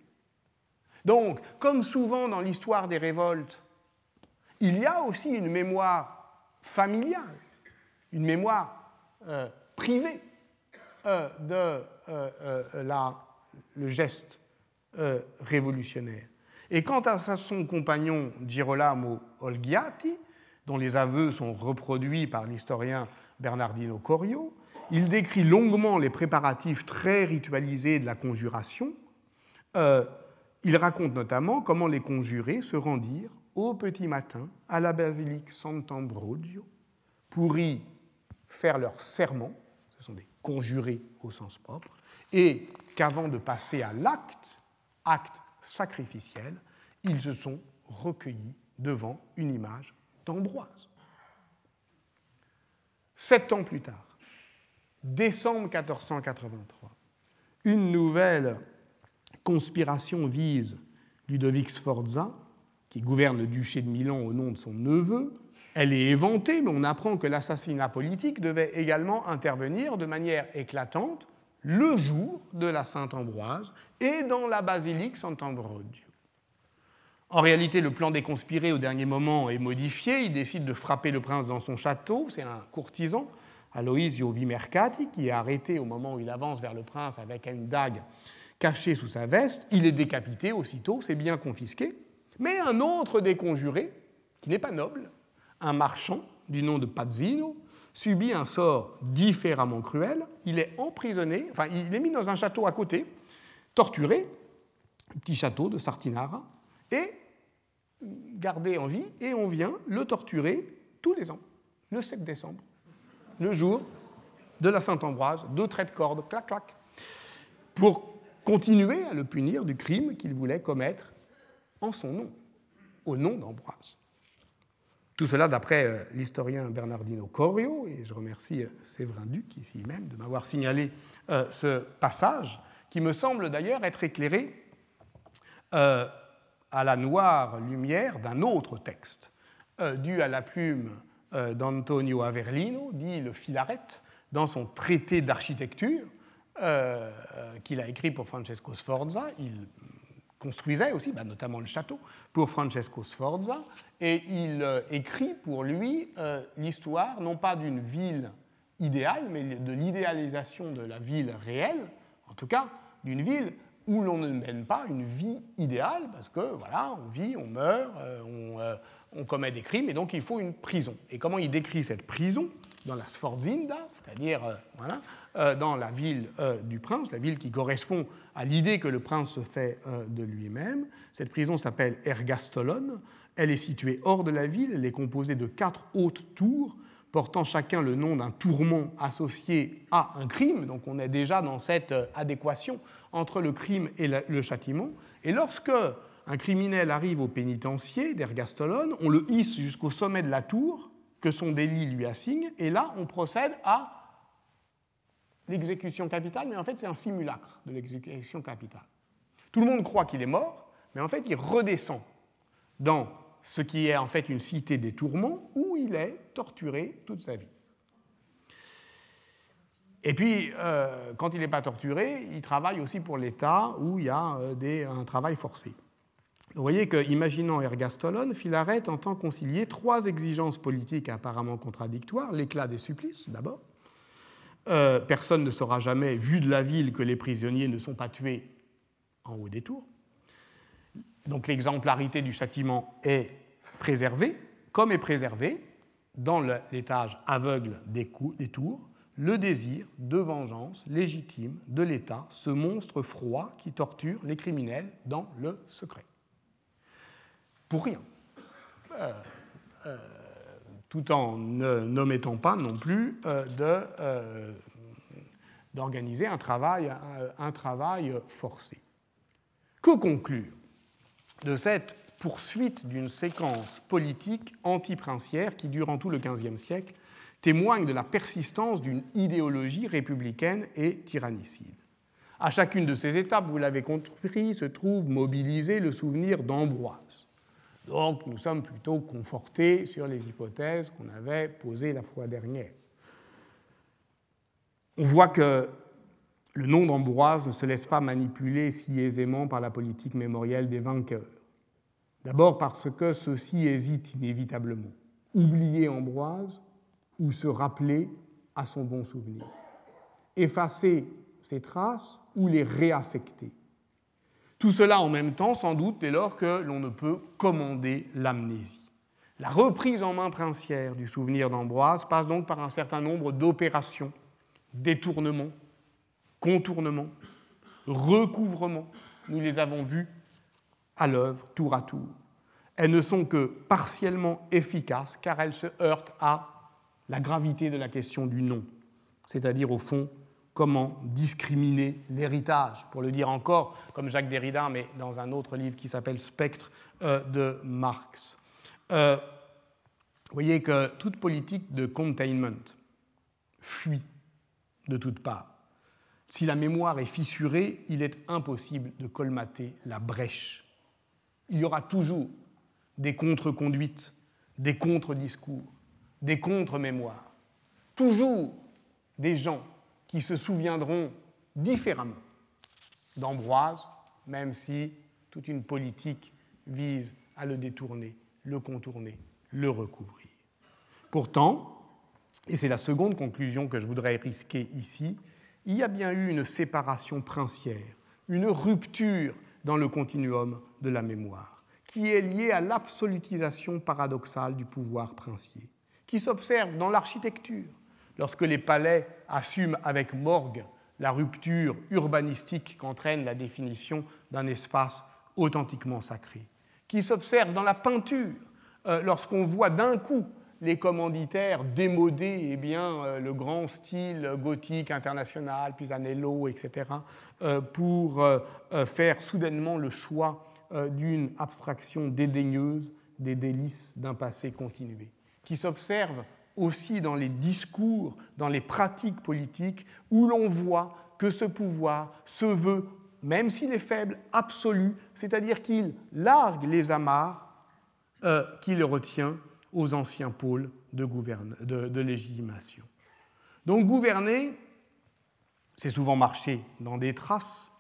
Donc, comme souvent dans l'histoire des révoltes, il y a aussi une mémoire familiale une mémoire euh, privée euh, de euh, la, le geste révolutionnaire. Et quant à son compagnon Girolamo Olgiati, dont les aveux sont reproduits par l'historien Bernardino Corio, il décrit longuement les préparatifs très ritualisés de la conjuration. il raconte notamment comment les conjurés se rendirent au petit matin à la basilique Sant'Ambrogio pour y faire leur serment, ce sont des conjurés au sens propre, et qu'avant de passer à l'acte, acte sacrificiel, ils se sont recueillis devant une image d'Ambroise. Sept ans plus tard, décembre 1483, une nouvelle conspiration vise Ludovic Sforza, qui gouverne le duché de Milan au nom de son neveu, elle est éventée, mais on apprend que l'assassinat politique devait également intervenir de manière éclatante le jour de la Sainte-Ambroise et dans la basilique Sant'Ambrogio. En réalité, le plan des conspirés au dernier moment est modifié. Il décide de frapper le prince dans son château. C'est un courtisan, Aloisio Vimercati, qui est arrêté au moment où il avance vers le prince avec une dague cachée sous sa veste. Il est décapité aussitôt, c'est bien confisqué. Mais un autre des conjurés, qui n'est pas noble, un marchand du nom de Pazzino subit un sort différemment cruel. Il est emprisonné, enfin, il est mis dans un château à côté, torturé, petit château de Sartinara, et gardé en vie, et on vient le torturer tous les ans, le 7 décembre, le jour de la Sainte-Ambroise, deux traits de corde, clac, clac, pour continuer à le punir du crime qu'il voulait commettre en son nom, au nom d'Ambroise. Tout cela d'après euh, l'historien Bernardino Corio, et je remercie euh, Séverin Duc ici même de m'avoir signalé euh, ce passage, qui me semble d'ailleurs être éclairé à la noire lumière d'un autre texte, dû à la plume d'Antonio Averlino, dit le Filaret, dans son traité d'architecture qu'il a écrit pour Francesco Sforza. Construisait aussi, bah, notamment le château, pour Francesco Sforza, et il euh, écrit pour lui euh, l'histoire non pas d'une ville idéale, mais de l'idéalisation de la ville réelle, en tout cas d'une ville où l'on ne mène pas une vie idéale, parce que voilà, on vit, on meurt, euh, on, on, commet des crimes, et donc il faut une prison. Et comment il décrit cette prison? Dans la Sforzinda, c'est-à-dire voilà, euh, dans la ville euh, du prince, la ville qui correspond à l'idée que le prince se fait euh, de lui-même. Cette prison s'appelle Ergastolone. Elle est située hors de la ville. Elle est composée de quatre hautes tours portant chacun le nom d'un tourment associé à un crime. Donc on est déjà dans cette adéquation entre le crime et le châtiment. Et lorsque un criminel arrive au pénitencier d'Ergastolone, on le hisse jusqu'au sommet de la tour que son délit lui assigne, et là on procède à l'exécution capitale, mais en fait c'est un simulacre de l'exécution capitale. Tout le monde croit qu'il est mort, mais en fait il redescend dans ce qui est en fait une cité des tourments où il est torturé toute sa vie. Et puis, euh, quand il n'est pas torturé, il travaille aussi pour l'État où il y a des, un travail forcé. Vous voyez que, imaginant Ergastolone, Philarète entend concilier trois exigences politiques apparemment contradictoires l'éclat des supplices, d'abord. personne ne saura jamais, vu de la ville, que les prisonniers ne sont pas tués en haut des tours. Donc l'exemplarité du châtiment est préservée, comme est préservé dans l'étage aveugle des, tours le désir de vengeance légitime de l'État, ce monstre froid qui torture les criminels dans le secret. Pour rien. Euh, euh, tout en n'omettant pas non plus euh, d'organiser un travail, un travail forcé. Que conclure de cette poursuite d'une séquence politique anti-princière qui, durant tout le XVe siècle, témoigne de la persistance d'une idéologie républicaine et tyrannicide. À chacune de ces étapes, vous l'avez compris, se trouve mobilisé le souvenir d'Ambroise. Donc nous sommes plutôt confortés sur les hypothèses qu'on avait posées la fois dernière. On voit que le nom d'Ambroise ne se laisse pas manipuler si aisément par la politique mémorielle des vainqueurs. D'abord parce que ceux-ci hésitent inévitablement. Oublier Ambroise ou se rappeler à son bon souvenir. Effacer ses traces ou les réaffecter. Tout cela en même temps, sans doute, dès lors que l'on ne peut commander l'amnésie. La reprise en main princière du souvenir d'Ambroise passe donc par un certain nombre d'opérations, détournements, contournements, recouvrements. Nous les avons vus à l'œuvre tour à tour. Elles ne sont que partiellement efficaces car elles se heurtent à la gravité de la question du nom, c'est-à-dire au fond comment discriminer l'héritage, pour le dire encore comme Jacques Derrida, mais dans un autre livre qui s'appelle Spectre euh, de Marx. Euh, vous voyez que toute politique de containment fuit de toutes parts. Si la mémoire est fissurée, il est impossible de colmater la brèche. Il y aura toujours des contre-conduites, des contre-discours, des contre-mémoires. Toujours des gens qui se souviendront différemment d'Ambroise, même si toute une politique vise à le détourner, le contourner, le recouvrir. Pourtant, et c'est la seconde conclusion que je voudrais risquer ici, il y a bien eu une séparation princière, une rupture dans le continuum de la mémoire, qui est liée à l'absolutisation paradoxale du pouvoir princier, qui s'observe dans l'architecture, lorsque les palais assument avec morgue la rupture urbanistique qu'entraîne la définition d'un espace authentiquement sacré, qui s'observe dans la peinture, euh, lorsqu'on voit d'un coup les commanditaires démoder eh bien, euh, le grand style gothique international, Pisanello, etc., euh, pour faire soudainement le choix d'une abstraction dédaigneuse des délices d'un passé continué, qui s'observe aussi dans les discours, dans les pratiques politiques, où l'on voit que ce pouvoir se veut, même s'il est faible, absolu, c'est-à-dire qu'il largue les amarres qu'il retient aux anciens pôles de, légitimation. Donc gouverner, c'est souvent marcher dans des traces,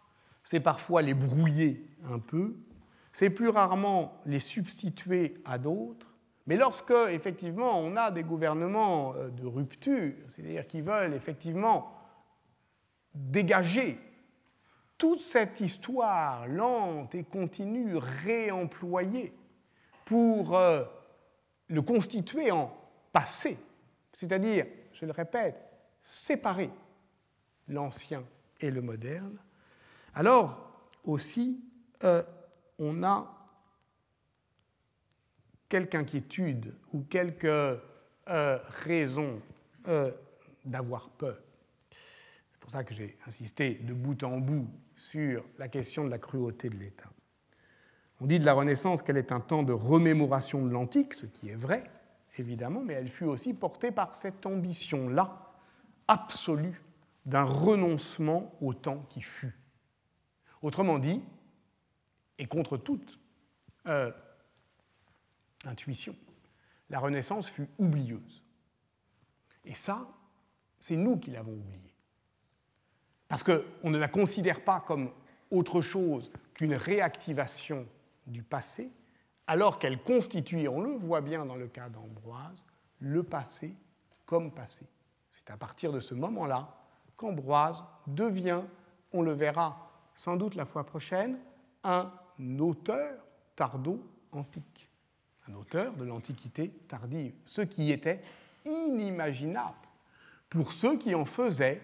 c'est parfois les brouiller un peu, c'est plus rarement les substituer à d'autres, mais lorsque, effectivement, on a des gouvernements euh, de rupture, c'est-à-dire qui veulent effectivement dégager toute cette histoire lente et continue réemployée pour euh, le constituer en passé, c'est-à-dire, je le répète, séparer l'ancien et le moderne, alors aussi euh, on a quelque inquiétude ou quelque euh, raison euh, d'avoir peur. C'est pour ça que j'ai insisté de bout en bout sur la question de la cruauté de l'État. On dit de la Renaissance qu'elle est un temps de remémoration de l'Antique, ce qui est vrai, évidemment, mais elle fut aussi portée par cette ambition-là, absolue, d'un renoncement au temps qui fut. Autrement dit, et contre toute euh, intuition, la Renaissance fut oublieuse. Et ça, c'est nous qui l'avons oublié. parce qu'on ne la considère pas comme autre chose qu'une réactivation du passé, alors qu'elle constitue, on le voit bien dans le cas d'Ambroise, le passé comme passé. C'est à partir de ce moment-là qu'Ambroise devient, on le verra sans doute la fois prochaine, un auteur tardo-antique, un auteur de l'Antiquité tardive, ce qui était inimaginable pour ceux qui en faisaient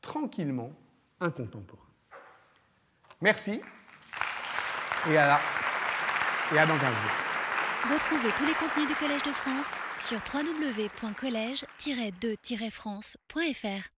tranquillement un contemporain. Merci et à, et à dans 15 jours. Retrouvez tous les contenus du Collège de France sur www.colège-2-france.fr.